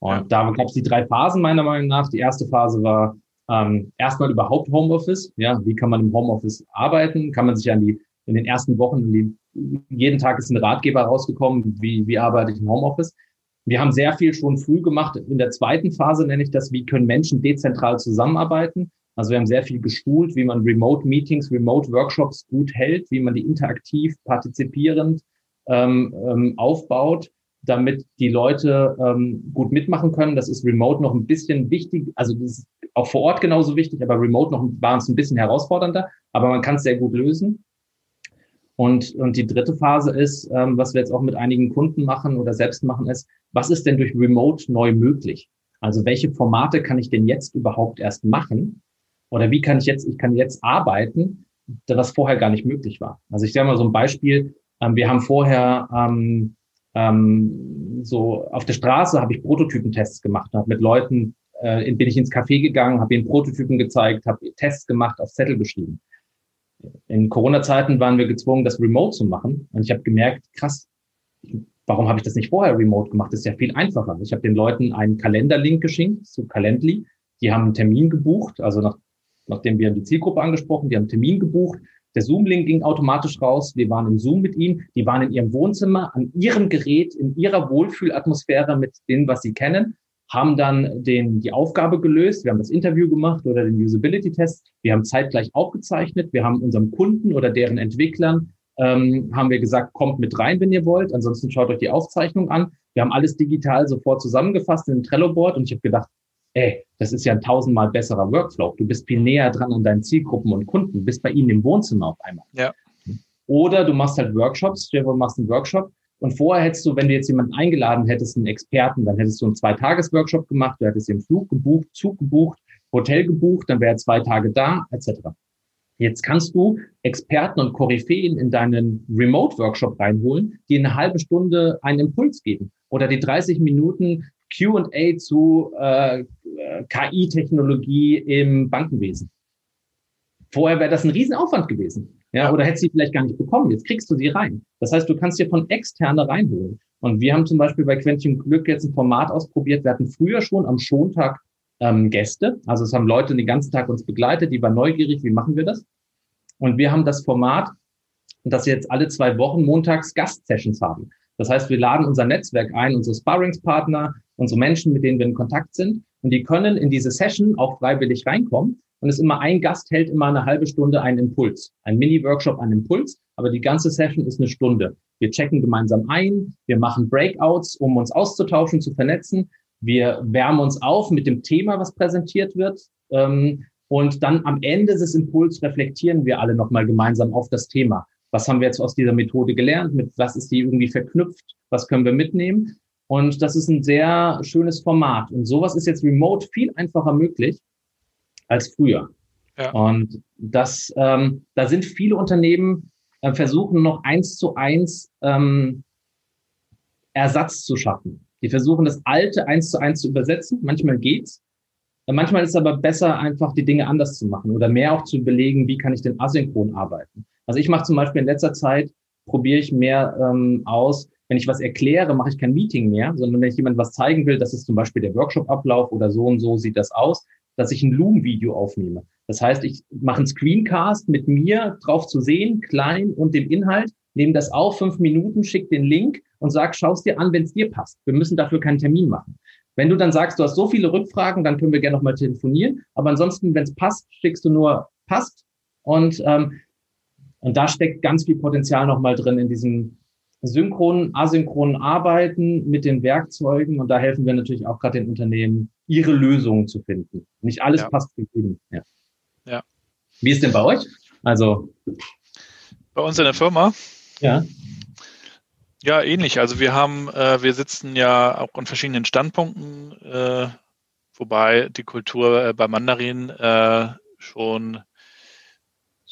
Speaker 2: Und ja. da gab es die drei Phasen meiner Meinung nach. Die erste Phase war ähm, erstmal überhaupt Homeoffice. Ja, wie kann man im Homeoffice arbeiten? Kann man sich an die in den ersten Wochen, die, jeden Tag ist ein Ratgeber rausgekommen, wie, wie arbeite ich im Homeoffice. Wir haben sehr viel schon früh gemacht. In der zweiten Phase nenne ich das, wie können Menschen dezentral zusammenarbeiten. Also wir haben sehr viel geschult, wie man Remote-Meetings, Remote-Workshops gut hält, wie man die interaktiv, partizipierend ähm, ähm, aufbaut, damit die Leute ähm, gut mitmachen können. Das ist Remote noch ein bisschen wichtig. Also das ist auch vor Ort genauso wichtig, aber Remote noch war uns ein bisschen herausfordernder. Aber man kann es sehr gut lösen. Und, und die dritte Phase ist, ähm, was wir jetzt auch mit einigen Kunden machen oder selbst machen, ist, was ist denn durch Remote neu möglich? Also welche Formate kann ich denn jetzt überhaupt erst machen? Oder wie kann ich jetzt, ich kann jetzt arbeiten, was vorher gar nicht möglich war. Also ich sage mal so ein Beispiel. Ähm, wir haben vorher ähm, ähm, so auf der Straße habe ich Prototypentests gemacht, habe mit Leuten äh, bin ich ins Café gegangen, habe ihnen Prototypen gezeigt, habe Tests gemacht, auf Zettel geschrieben in Corona-Zeiten waren wir gezwungen, das remote zu machen. Und ich habe gemerkt, krass, warum habe ich das nicht vorher remote gemacht? Das ist ja viel einfacher. Ich habe den Leuten einen Kalenderlink geschenkt zu Calendly. Die haben einen Termin gebucht, also nach, nachdem wir die Zielgruppe angesprochen, die haben einen Termin gebucht. Der Zoom-Link ging automatisch raus. Wir waren im Zoom mit ihnen. Die waren in ihrem Wohnzimmer, an ihrem Gerät, in ihrer Wohlfühlatmosphäre mit dem, was sie kennen haben dann den, die Aufgabe gelöst, wir haben das Interview gemacht oder den Usability-Test, wir haben zeitgleich aufgezeichnet, wir haben unserem Kunden oder deren Entwicklern, ähm, haben wir gesagt, kommt mit rein, wenn ihr wollt, ansonsten schaut euch die Aufzeichnung an. Wir haben alles digital sofort zusammengefasst in einem Trello-Board und ich habe gedacht, ey, das ist ja ein tausendmal besserer Workflow. Du bist viel näher dran an deinen Zielgruppen und Kunden, bist bei ihnen im Wohnzimmer auf einmal.
Speaker 1: Ja.
Speaker 2: Oder du machst halt Workshops, du machst einen Workshop und vorher hättest du, wenn du jetzt jemanden eingeladen hättest, einen Experten, dann hättest du einen Zwei-Tages-Workshop gemacht, du hättest den Flug gebucht, Zug gebucht, Hotel gebucht, dann wäre er zwei Tage da, etc. Jetzt kannst du Experten und Koryphäen in deinen Remote-Workshop reinholen, die in eine halbe Stunde einen Impuls geben oder die 30 Minuten Q&A zu äh, KI-Technologie im Bankenwesen. Vorher wäre das ein Riesenaufwand gewesen. Ja, oder hättest sie vielleicht gar nicht bekommen. Jetzt kriegst du sie rein. Das heißt, du kannst dir von externe reinholen. Und wir haben zum Beispiel bei Quentin Glück jetzt ein Format ausprobiert. Wir hatten früher schon am Schontag ähm, Gäste. Also es haben Leute den ganzen Tag uns begleitet. Die waren neugierig. Wie machen wir das? Und wir haben das Format, dass wir jetzt alle zwei Wochen montags Gastsessions haben. Das heißt, wir laden unser Netzwerk ein, unsere Sparringspartner, unsere Menschen, mit denen wir in Kontakt sind. Und die können in diese Session auch freiwillig reinkommen. Und es ist immer ein Gast hält immer eine halbe Stunde einen Impuls. Ein Mini-Workshop, einen Impuls. Aber die ganze Session ist eine Stunde. Wir checken gemeinsam ein. Wir machen Breakouts, um uns auszutauschen, zu vernetzen. Wir wärmen uns auf mit dem Thema, was präsentiert wird. Ähm, und dann am Ende des Impuls reflektieren wir alle nochmal gemeinsam auf das Thema. Was haben wir jetzt aus dieser Methode gelernt? Mit was ist die irgendwie verknüpft? Was können wir mitnehmen? Und das ist ein sehr schönes Format. Und sowas ist jetzt remote viel einfacher möglich als früher. Ja. Und das, ähm, da sind viele Unternehmen äh, versuchen noch eins zu eins ähm, Ersatz zu schaffen. Die versuchen das Alte eins zu eins zu übersetzen. Manchmal geht's. Manchmal ist es aber besser, einfach die Dinge anders zu machen oder mehr auch zu überlegen, wie kann ich denn asynchron arbeiten. Also ich mache zum Beispiel in letzter Zeit, probiere ich mehr ähm, aus, wenn ich was erkläre, mache ich kein Meeting mehr, sondern wenn ich jemand was zeigen will, das ist zum Beispiel der Workshop-Ablauf oder so und so sieht das aus, dass ich ein Loom-Video aufnehme. Das heißt, ich mache einen Screencast mit mir drauf zu sehen, klein und dem Inhalt, nehme das auf, fünf Minuten, schick den Link und sag, schaust dir an, wenn es dir passt. Wir müssen dafür keinen Termin machen. Wenn du dann sagst, du hast so viele Rückfragen, dann können wir gerne nochmal telefonieren. Aber ansonsten, wenn es passt, schickst du nur passt. Und, ähm, und da steckt ganz viel Potenzial nochmal drin in diesem synchronen, asynchronen Arbeiten mit den Werkzeugen. Und da helfen wir natürlich auch gerade den Unternehmen, ihre Lösungen zu finden. Nicht alles ja. passt für jeden. Ja. ja. Wie ist denn bei euch? Also
Speaker 1: bei uns in der Firma?
Speaker 2: Ja.
Speaker 1: Ja, ähnlich. Also wir haben, äh, wir sitzen ja auch an verschiedenen Standpunkten, äh, wobei die Kultur äh, bei Mandarin äh, schon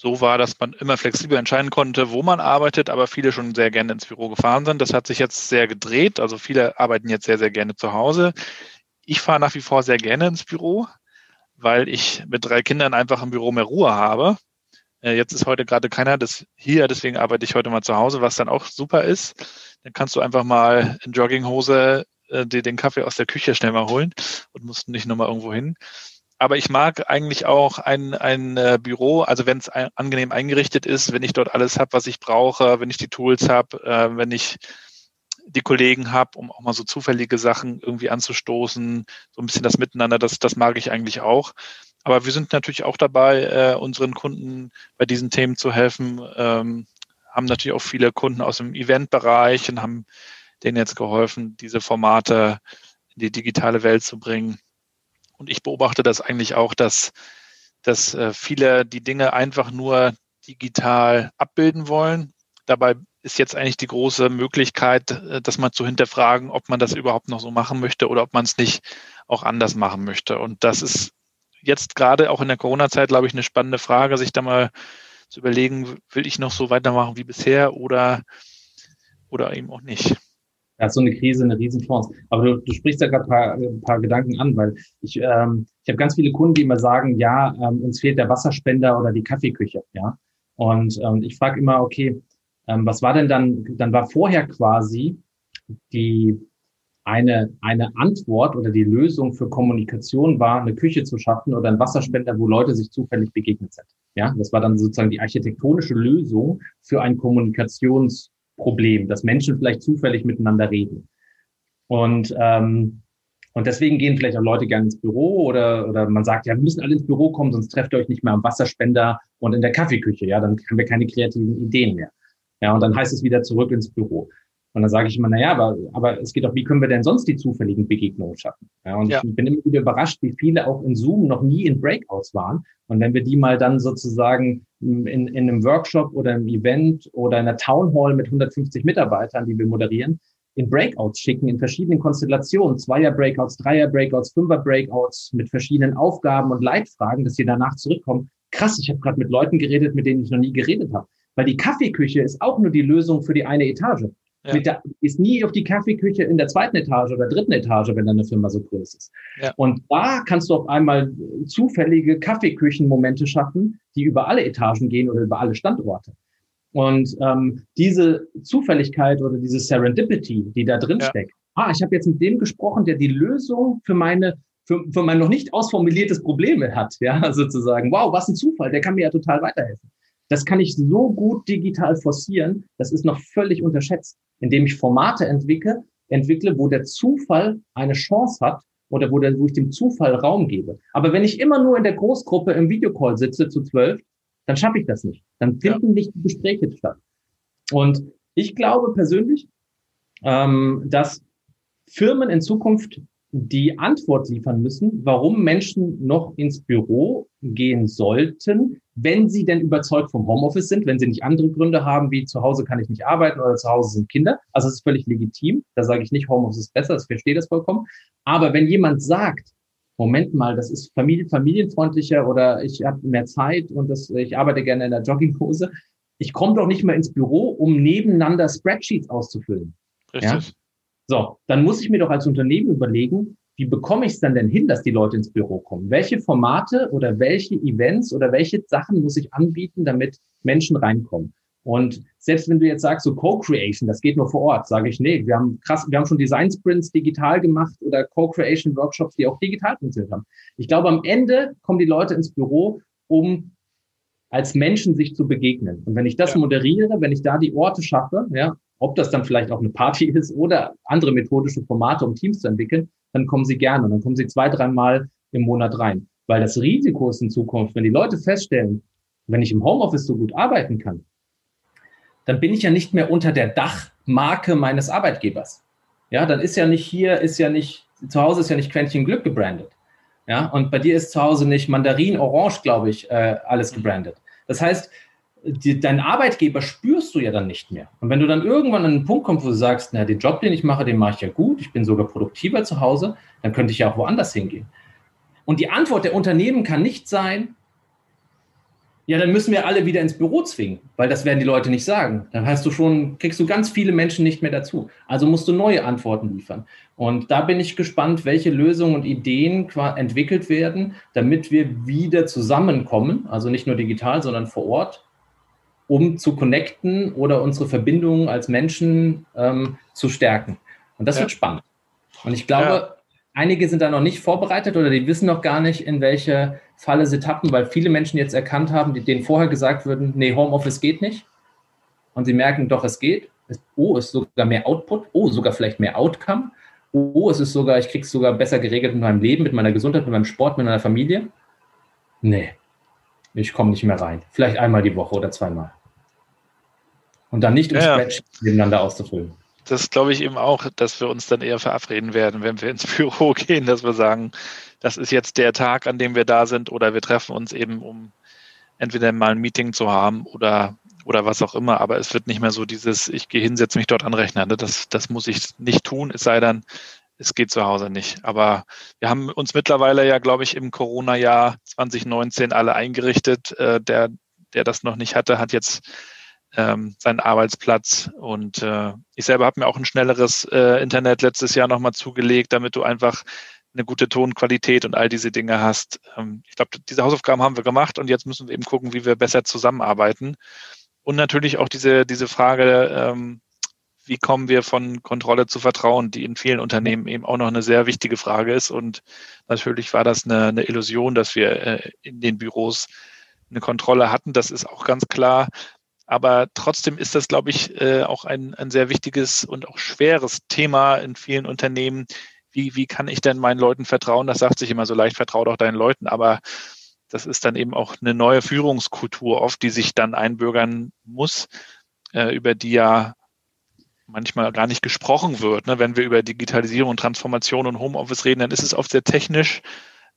Speaker 1: so war, dass man immer flexibel entscheiden konnte, wo man arbeitet, aber viele schon sehr gerne ins Büro gefahren sind. Das hat sich jetzt sehr gedreht. Also viele arbeiten jetzt sehr, sehr gerne zu Hause. Ich fahre nach wie vor sehr gerne ins Büro, weil ich mit drei Kindern einfach im Büro mehr Ruhe habe. Äh, jetzt ist heute gerade keiner das hier, deswegen arbeite ich heute mal zu Hause, was dann auch super ist. Dann kannst du einfach mal in Jogginghose äh, dir den Kaffee aus der Küche schnell mal holen und musst nicht nochmal irgendwo hin. Aber ich mag eigentlich auch ein, ein äh, Büro, also wenn es ein, angenehm eingerichtet ist, wenn ich dort alles habe, was ich brauche, wenn ich die Tools habe, äh, wenn ich die Kollegen habe, um auch mal so zufällige Sachen irgendwie anzustoßen, so ein bisschen das Miteinander, das, das mag ich eigentlich auch. Aber wir sind natürlich auch dabei, äh, unseren Kunden bei diesen Themen zu helfen, ähm, haben natürlich auch viele Kunden aus dem Eventbereich und haben denen jetzt geholfen, diese Formate in die digitale Welt zu bringen. Und ich beobachte das eigentlich auch, dass, dass äh, viele die Dinge einfach nur digital abbilden wollen. Dabei ist jetzt eigentlich die große Möglichkeit, äh, dass man zu hinterfragen, ob man das überhaupt noch so machen möchte oder ob man es nicht auch anders machen möchte. Und das ist jetzt gerade auch in der Corona-Zeit, glaube ich, eine spannende Frage, sich da mal zu überlegen, will ich noch so weitermachen wie bisher oder, oder eben auch nicht.
Speaker 2: Ja, so eine Krise, eine Riesenchance. Aber du, du sprichst ja gerade ein paar, ein paar Gedanken an, weil ich, ähm, ich habe ganz viele Kunden, die immer sagen, ja, ähm, uns fehlt der Wasserspender oder die Kaffeeküche, ja. Und ähm, ich frage immer, okay, ähm, was war denn dann, dann war vorher quasi die eine, eine Antwort oder die Lösung für Kommunikation war, eine Küche zu schaffen oder ein Wasserspender, wo Leute sich zufällig begegnet sind. Ja, das war dann sozusagen die architektonische Lösung für ein Kommunikationsproblem, dass Menschen vielleicht zufällig miteinander reden. Und, ähm, und deswegen gehen vielleicht auch Leute gerne ins Büro oder, oder man sagt, ja, wir müssen alle ins Büro kommen, sonst trefft ihr euch nicht mehr am Wasserspender und in der Kaffeeküche. Ja, dann haben wir keine kreativen Ideen mehr. Ja, und dann heißt es wieder zurück ins Büro. Und dann sage ich immer, na ja, aber, aber es geht doch, wie können wir denn sonst die zufälligen Begegnungen schaffen? Ja, und ja. ich bin immer wieder überrascht, wie viele auch in Zoom noch nie in Breakouts waren. Und wenn wir die mal dann sozusagen in, in einem Workshop oder einem Event oder in einer Town Hall mit 150 Mitarbeitern, die wir moderieren, in Breakouts schicken, in verschiedenen Konstellationen, Zweier-Breakouts, Dreier-Breakouts, Fünfer-Breakouts mit verschiedenen Aufgaben und Leitfragen, dass sie danach zurückkommen. Krass, ich habe gerade mit Leuten geredet, mit denen ich noch nie geredet habe. Weil die Kaffeeküche ist auch nur die Lösung für die eine Etage. Ja. Der, ist nie auf die Kaffeeküche in der zweiten Etage oder dritten Etage, wenn deine Firma so groß ist. Ja. Und da kannst du auf einmal zufällige Kaffeeküchenmomente schaffen, die über alle Etagen gehen oder über alle Standorte. Und ähm, diese Zufälligkeit oder diese Serendipity, die da drin ja. steckt, ah, ich habe jetzt mit dem gesprochen, der die Lösung für meine für, für mein noch nicht ausformuliertes Problem hat, ja, *laughs* sozusagen. Wow, was ein Zufall, der kann mir ja total weiterhelfen. Das kann ich so gut digital forcieren, das ist noch völlig unterschätzt, indem ich Formate entwickle, entwickle, wo der Zufall eine Chance hat oder wo, der, wo ich dem Zufall Raum gebe. Aber wenn ich immer nur in der Großgruppe im Videocall sitze zu zwölf, dann schaffe ich das nicht. Dann finden ja. nicht die Gespräche statt. Und ich glaube persönlich, ähm, dass Firmen in Zukunft die Antwort liefern müssen, warum Menschen noch ins Büro gehen sollten, wenn sie denn überzeugt vom Homeoffice sind, wenn sie nicht andere Gründe haben, wie zu Hause kann ich nicht arbeiten oder zu Hause sind Kinder. Also es ist völlig legitim. Da sage ich nicht, Homeoffice ist besser, ich verstehe das vollkommen. Aber wenn jemand sagt, Moment mal, das ist familien, familienfreundlicher oder ich habe mehr Zeit und das, ich arbeite gerne in der Jogginghose, ich komme doch nicht mehr ins Büro, um nebeneinander Spreadsheets auszufüllen. Richtig. Ja? So, dann muss ich mir doch als Unternehmen überlegen, wie bekomme ich es dann denn hin, dass die Leute ins Büro kommen? Welche Formate oder welche Events oder welche Sachen muss ich anbieten, damit Menschen reinkommen? Und selbst wenn du jetzt sagst, so Co-Creation, das geht nur vor Ort, sage ich, nee, wir haben krass, wir haben schon Design Sprints digital gemacht oder Co-Creation Workshops, die auch digital funktioniert haben. Ich glaube, am Ende kommen die Leute ins Büro, um als Menschen sich zu begegnen. Und wenn ich das ja. moderiere, wenn ich da die Orte schaffe, ja, ob das dann vielleicht auch eine Party ist oder andere methodische Formate, um Teams zu entwickeln, dann kommen sie gerne dann kommen sie zwei, dreimal im Monat rein. Weil das Risiko ist in Zukunft, wenn die Leute feststellen, wenn ich im Homeoffice so gut arbeiten kann, dann bin ich ja nicht mehr unter der Dachmarke meines Arbeitgebers. Ja, dann ist ja nicht hier, ist ja nicht, zu Hause ist ja nicht Quäntchen Glück gebrandet. Ja, und bei dir ist zu Hause nicht Mandarin Orange, glaube ich, äh, alles gebrandet. Das heißt, die, deinen Arbeitgeber spürst du ja dann nicht mehr. Und wenn du dann irgendwann an einen Punkt kommst, wo du sagst, na, den Job, den ich mache, den mache ich ja gut, ich bin sogar produktiver zu Hause, dann könnte ich ja auch woanders hingehen. Und die Antwort der Unternehmen kann nicht sein, ja, dann müssen wir alle wieder ins Büro zwingen, weil das werden die Leute nicht sagen. Dann hast du schon, kriegst du ganz viele Menschen nicht mehr dazu. Also musst du neue Antworten liefern. Und da bin ich gespannt, welche Lösungen und Ideen entwickelt werden, damit wir wieder zusammenkommen, also nicht nur digital, sondern vor Ort um zu connecten oder unsere Verbindungen als Menschen ähm, zu stärken. Und das ja. wird spannend. Und ich glaube, ja. einige sind da noch nicht vorbereitet oder die wissen noch gar nicht, in welche Falle sie tappen, weil viele Menschen jetzt erkannt haben, denen vorher gesagt würden, nee, Homeoffice geht nicht. Und sie merken, doch, es geht. O ist sogar mehr Output, O sogar vielleicht mehr Outcome, O es ist sogar, ich kriege es sogar besser geregelt mit meinem Leben, mit meiner Gesundheit, mit meinem Sport, mit meiner Familie. Nee, ich komme nicht mehr rein. Vielleicht einmal die Woche oder zweimal. Und dann nicht um ja, Spreadsheet miteinander auszufüllen.
Speaker 1: Das glaube ich eben auch, dass wir uns dann eher verabreden werden, wenn wir ins *laughs* Büro gehen, dass wir sagen, das ist jetzt der Tag, an dem wir da sind, oder wir treffen uns eben, um entweder mal ein Meeting zu haben oder oder was auch immer, aber es wird nicht mehr so dieses, ich gehe hin, setze mich dort an Rechner. Ne? Das, das muss ich nicht tun, es sei denn, es geht zu Hause nicht. Aber wir haben uns mittlerweile ja, glaube ich, im Corona-Jahr 2019 alle eingerichtet. Äh, der, der das noch nicht hatte, hat jetzt ähm, seinen Arbeitsplatz. Und äh, ich selber habe mir auch ein schnelleres äh, Internet letztes Jahr nochmal zugelegt, damit du einfach eine gute Tonqualität und all diese Dinge hast. Ähm, ich glaube, diese Hausaufgaben haben wir gemacht und jetzt müssen wir eben gucken, wie wir besser zusammenarbeiten. Und natürlich auch diese, diese Frage, ähm, wie kommen wir von Kontrolle zu Vertrauen, die in vielen Unternehmen eben auch noch eine sehr wichtige Frage ist. Und natürlich war das eine, eine Illusion, dass wir äh, in den Büros eine Kontrolle hatten. Das ist auch ganz klar. Aber trotzdem ist das, glaube ich, äh, auch ein, ein sehr wichtiges und auch schweres Thema in vielen Unternehmen. Wie, wie kann ich denn meinen Leuten vertrauen? Das sagt sich immer so leicht, vertraue doch deinen Leuten. Aber das ist dann eben auch eine neue Führungskultur oft, die sich dann einbürgern muss, äh, über die ja manchmal gar nicht gesprochen wird. Ne? Wenn wir über Digitalisierung, Transformation und Homeoffice reden, dann ist es oft sehr technisch.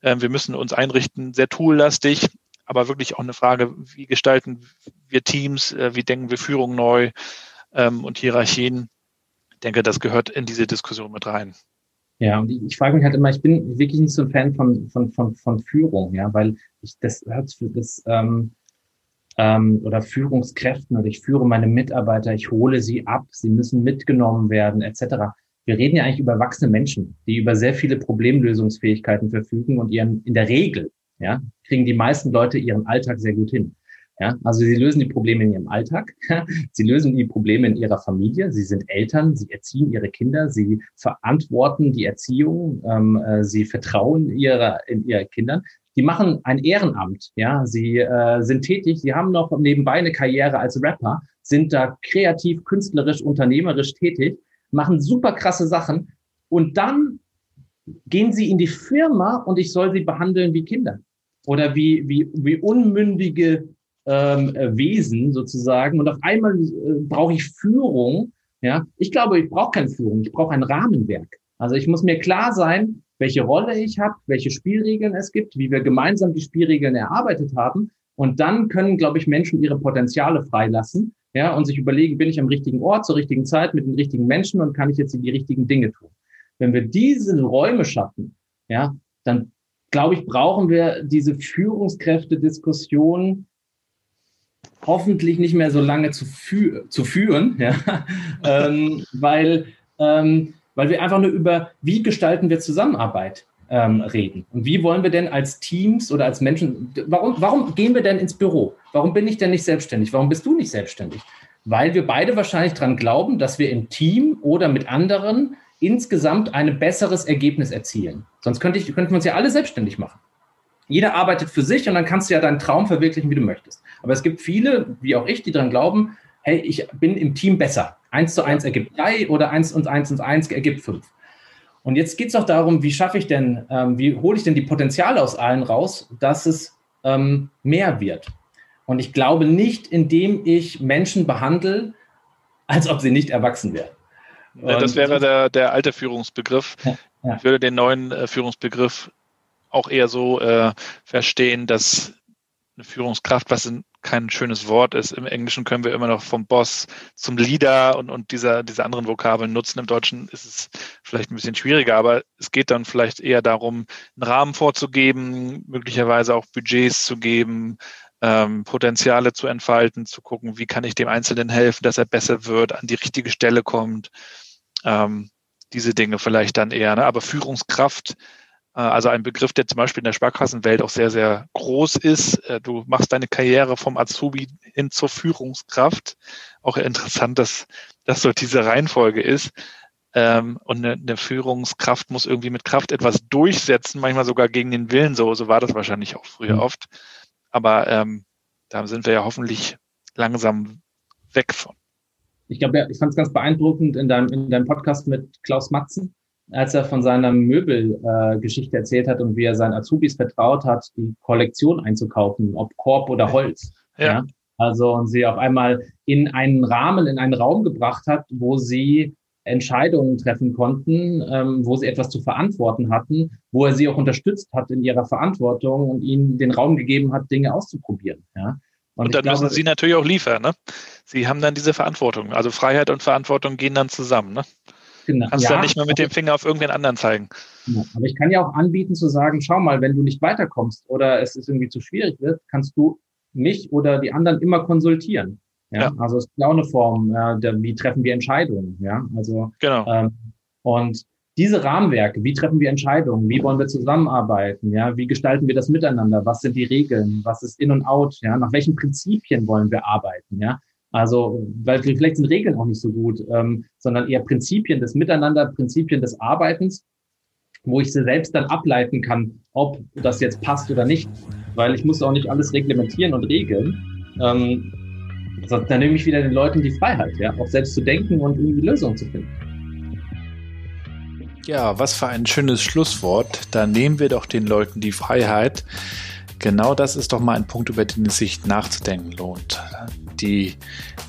Speaker 1: Äh, wir müssen uns einrichten, sehr toollastig, aber wirklich auch eine Frage, wie gestalten wir Teams, äh, wie denken wir Führung neu ähm, und Hierarchien. Ich denke, das gehört in diese Diskussion mit rein.
Speaker 2: Ja, und ich, ich frage mich halt immer, ich bin wirklich nicht so ein Fan von, von, von, von Führung, ja, weil ich das hört für das ähm, ähm, oder Führungskräften oder ich führe meine Mitarbeiter, ich hole sie ab, sie müssen mitgenommen werden, etc. Wir reden ja eigentlich über erwachsene Menschen, die über sehr viele Problemlösungsfähigkeiten verfügen und ihren in der Regel, ja, kriegen die meisten Leute ihren Alltag sehr gut hin. Ja, also sie lösen die Probleme in ihrem Alltag, *laughs* sie lösen die Probleme in ihrer Familie, sie sind Eltern, sie erziehen ihre Kinder, sie verantworten die Erziehung, ähm, äh, sie vertrauen ihrer in ihre Kindern. Die machen ein Ehrenamt, ja, sie äh, sind tätig, sie haben noch nebenbei eine Karriere als Rapper, sind da kreativ, künstlerisch, unternehmerisch tätig, machen super krasse Sachen. Und dann gehen sie in die Firma und ich soll sie behandeln wie Kinder oder wie, wie, wie unmündige ähm, Wesen sozusagen. Und auf einmal äh, brauche ich Führung. Ja, ich glaube, ich brauche keine Führung. Ich brauche ein Rahmenwerk. Also ich muss mir klar sein, welche Rolle ich habe, welche Spielregeln es gibt, wie wir gemeinsam die Spielregeln erarbeitet haben. Und dann können, glaube ich, Menschen ihre Potenziale freilassen, ja, und sich überlegen, bin ich am richtigen Ort, zur richtigen Zeit, mit den richtigen Menschen und kann ich jetzt die richtigen Dinge tun. Wenn wir diese Räume schaffen, ja, dann glaube ich, brauchen wir diese Führungskräfte-Diskussion hoffentlich nicht mehr so lange zu, fü zu führen, *laughs* ja? ähm, weil, ähm, weil wir einfach nur über, wie gestalten wir Zusammenarbeit ähm, reden. Und wie wollen wir denn als Teams oder als Menschen, warum, warum gehen wir denn ins Büro? Warum bin ich denn nicht selbstständig? Warum bist du nicht selbstständig? Weil wir beide wahrscheinlich daran glauben, dass wir im Team oder mit anderen insgesamt ein besseres Ergebnis erzielen. Sonst könnte ich, könnten wir uns ja alle selbstständig machen. Jeder arbeitet für sich und dann kannst du ja deinen Traum verwirklichen, wie du möchtest. Aber es gibt viele, wie auch ich, die daran glauben, hey, ich bin im Team besser. Eins zu eins ergibt drei oder eins und eins und eins ergibt fünf. Und jetzt geht es auch darum, wie schaffe ich denn, ähm, wie hole ich denn die Potenziale aus allen raus, dass es ähm, mehr wird. Und ich glaube nicht, indem ich Menschen behandle, als ob sie nicht erwachsen wären.
Speaker 1: Ja, das wäre der, der alte Führungsbegriff. Ja, ja. Ich würde den neuen äh, Führungsbegriff auch eher so äh, verstehen, dass eine Führungskraft, was kein schönes Wort ist. Im Englischen können wir immer noch vom Boss zum Leader und, und dieser, diese anderen Vokabeln nutzen. Im Deutschen ist es vielleicht ein bisschen schwieriger, aber es geht dann vielleicht eher darum, einen Rahmen vorzugeben, möglicherweise auch Budgets zu geben, ähm, Potenziale zu entfalten, zu gucken, wie kann ich dem Einzelnen helfen, dass er besser wird, an die richtige Stelle kommt. Ähm, diese Dinge vielleicht dann eher. Ne? Aber Führungskraft äh, also ein Begriff, der zum Beispiel in der Sparkassenwelt auch sehr, sehr groß ist. Äh, du machst deine Karriere vom Azubi hin zur Führungskraft. Auch interessant, dass das so diese Reihenfolge ist. Ähm, und eine, Führungskraft muss irgendwie mit Kraft etwas durchsetzen, manchmal sogar gegen den Willen. So, so war das wahrscheinlich auch früher mhm. oft. Aber ähm, da sind wir ja hoffentlich langsam weg von.
Speaker 2: Ich glaube, ich fand es ganz beeindruckend in deinem, in deinem Podcast mit Klaus Matzen, als er von seiner Möbelgeschichte äh, erzählt hat und wie er seinen Azubis vertraut hat, die Kollektion einzukaufen, ob Korb oder Holz. Ja. ja. Also und sie auf einmal in einen Rahmen, in einen Raum gebracht hat, wo sie Entscheidungen treffen konnten, ähm, wo sie etwas zu verantworten hatten, wo er sie auch unterstützt hat in ihrer Verantwortung und ihnen den Raum gegeben hat, Dinge auszuprobieren. Ja.
Speaker 1: Und, und dann glaube, müssen Sie natürlich auch liefern. Ne? Sie haben dann diese Verantwortung. Also Freiheit und Verantwortung gehen dann zusammen. Ne? Genau. Kannst ja, dann nicht mehr mit dem Finger auf irgendwen anderen zeigen.
Speaker 2: Ja, aber ich kann ja auch anbieten zu sagen, schau mal, wenn du nicht weiterkommst oder es ist irgendwie zu schwierig wird, kannst du mich oder die anderen immer konsultieren. Ja, ja. also es ist auch eine Form, ja, der, wie treffen wir Entscheidungen, ja, also
Speaker 1: genau.
Speaker 2: Ähm, und diese Rahmenwerke, wie treffen wir Entscheidungen, wie wollen wir zusammenarbeiten, ja, wie gestalten wir das miteinander, was sind die Regeln, was ist In und Out, ja, nach welchen Prinzipien wollen wir arbeiten, ja, also, weil vielleicht sind Regeln auch nicht so gut, ähm, sondern eher Prinzipien des Miteinander, Prinzipien des Arbeitens, wo ich sie selbst dann ableiten kann, ob das jetzt passt oder nicht, weil ich muss auch nicht alles reglementieren und regeln. Ähm, dann nehme ich wieder den Leuten die Freiheit, ja, auch selbst zu denken und irgendwie Lösungen zu finden.
Speaker 1: Ja, was für ein schönes Schlusswort. Da nehmen wir doch den Leuten die Freiheit. Genau das ist doch mal ein Punkt, über den es sich nachzudenken lohnt. Die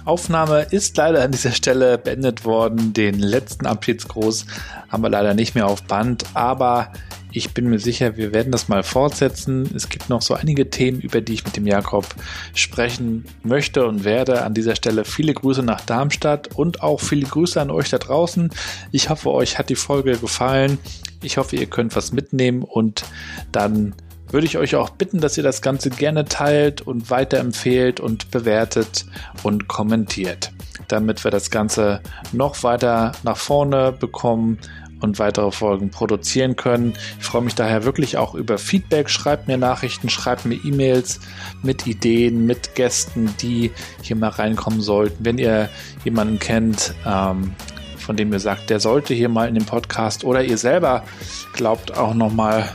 Speaker 1: Aufnahme ist leider an dieser Stelle beendet worden. Den letzten Abschiedsgruß haben wir leider nicht mehr auf Band, aber ich bin mir sicher, wir werden das mal fortsetzen. Es gibt noch so einige Themen, über die ich mit dem Jakob sprechen möchte und werde. An dieser Stelle viele Grüße nach Darmstadt und auch viele Grüße an euch da draußen. Ich hoffe, euch hat die Folge gefallen. Ich hoffe, ihr könnt was mitnehmen und dann würde ich euch auch bitten, dass ihr das Ganze gerne teilt und weiterempfehlt und bewertet und kommentiert, damit wir das Ganze noch weiter nach vorne bekommen und weitere Folgen produzieren können. Ich freue mich daher wirklich auch über Feedback. Schreibt mir Nachrichten, schreibt mir E-Mails mit Ideen, mit Gästen, die hier mal reinkommen sollten. Wenn ihr jemanden kennt, ähm, von dem ihr sagt, der sollte hier mal in den Podcast oder ihr selber glaubt auch noch mal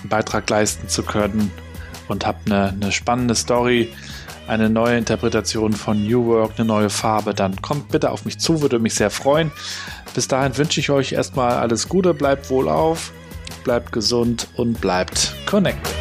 Speaker 1: einen Beitrag leisten zu können und habt eine, eine spannende Story, eine neue Interpretation von New Work, eine neue Farbe, dann kommt bitte auf mich zu, würde mich sehr freuen. Bis dahin wünsche ich euch erstmal alles Gute, bleibt wohl auf, bleibt gesund und bleibt connected.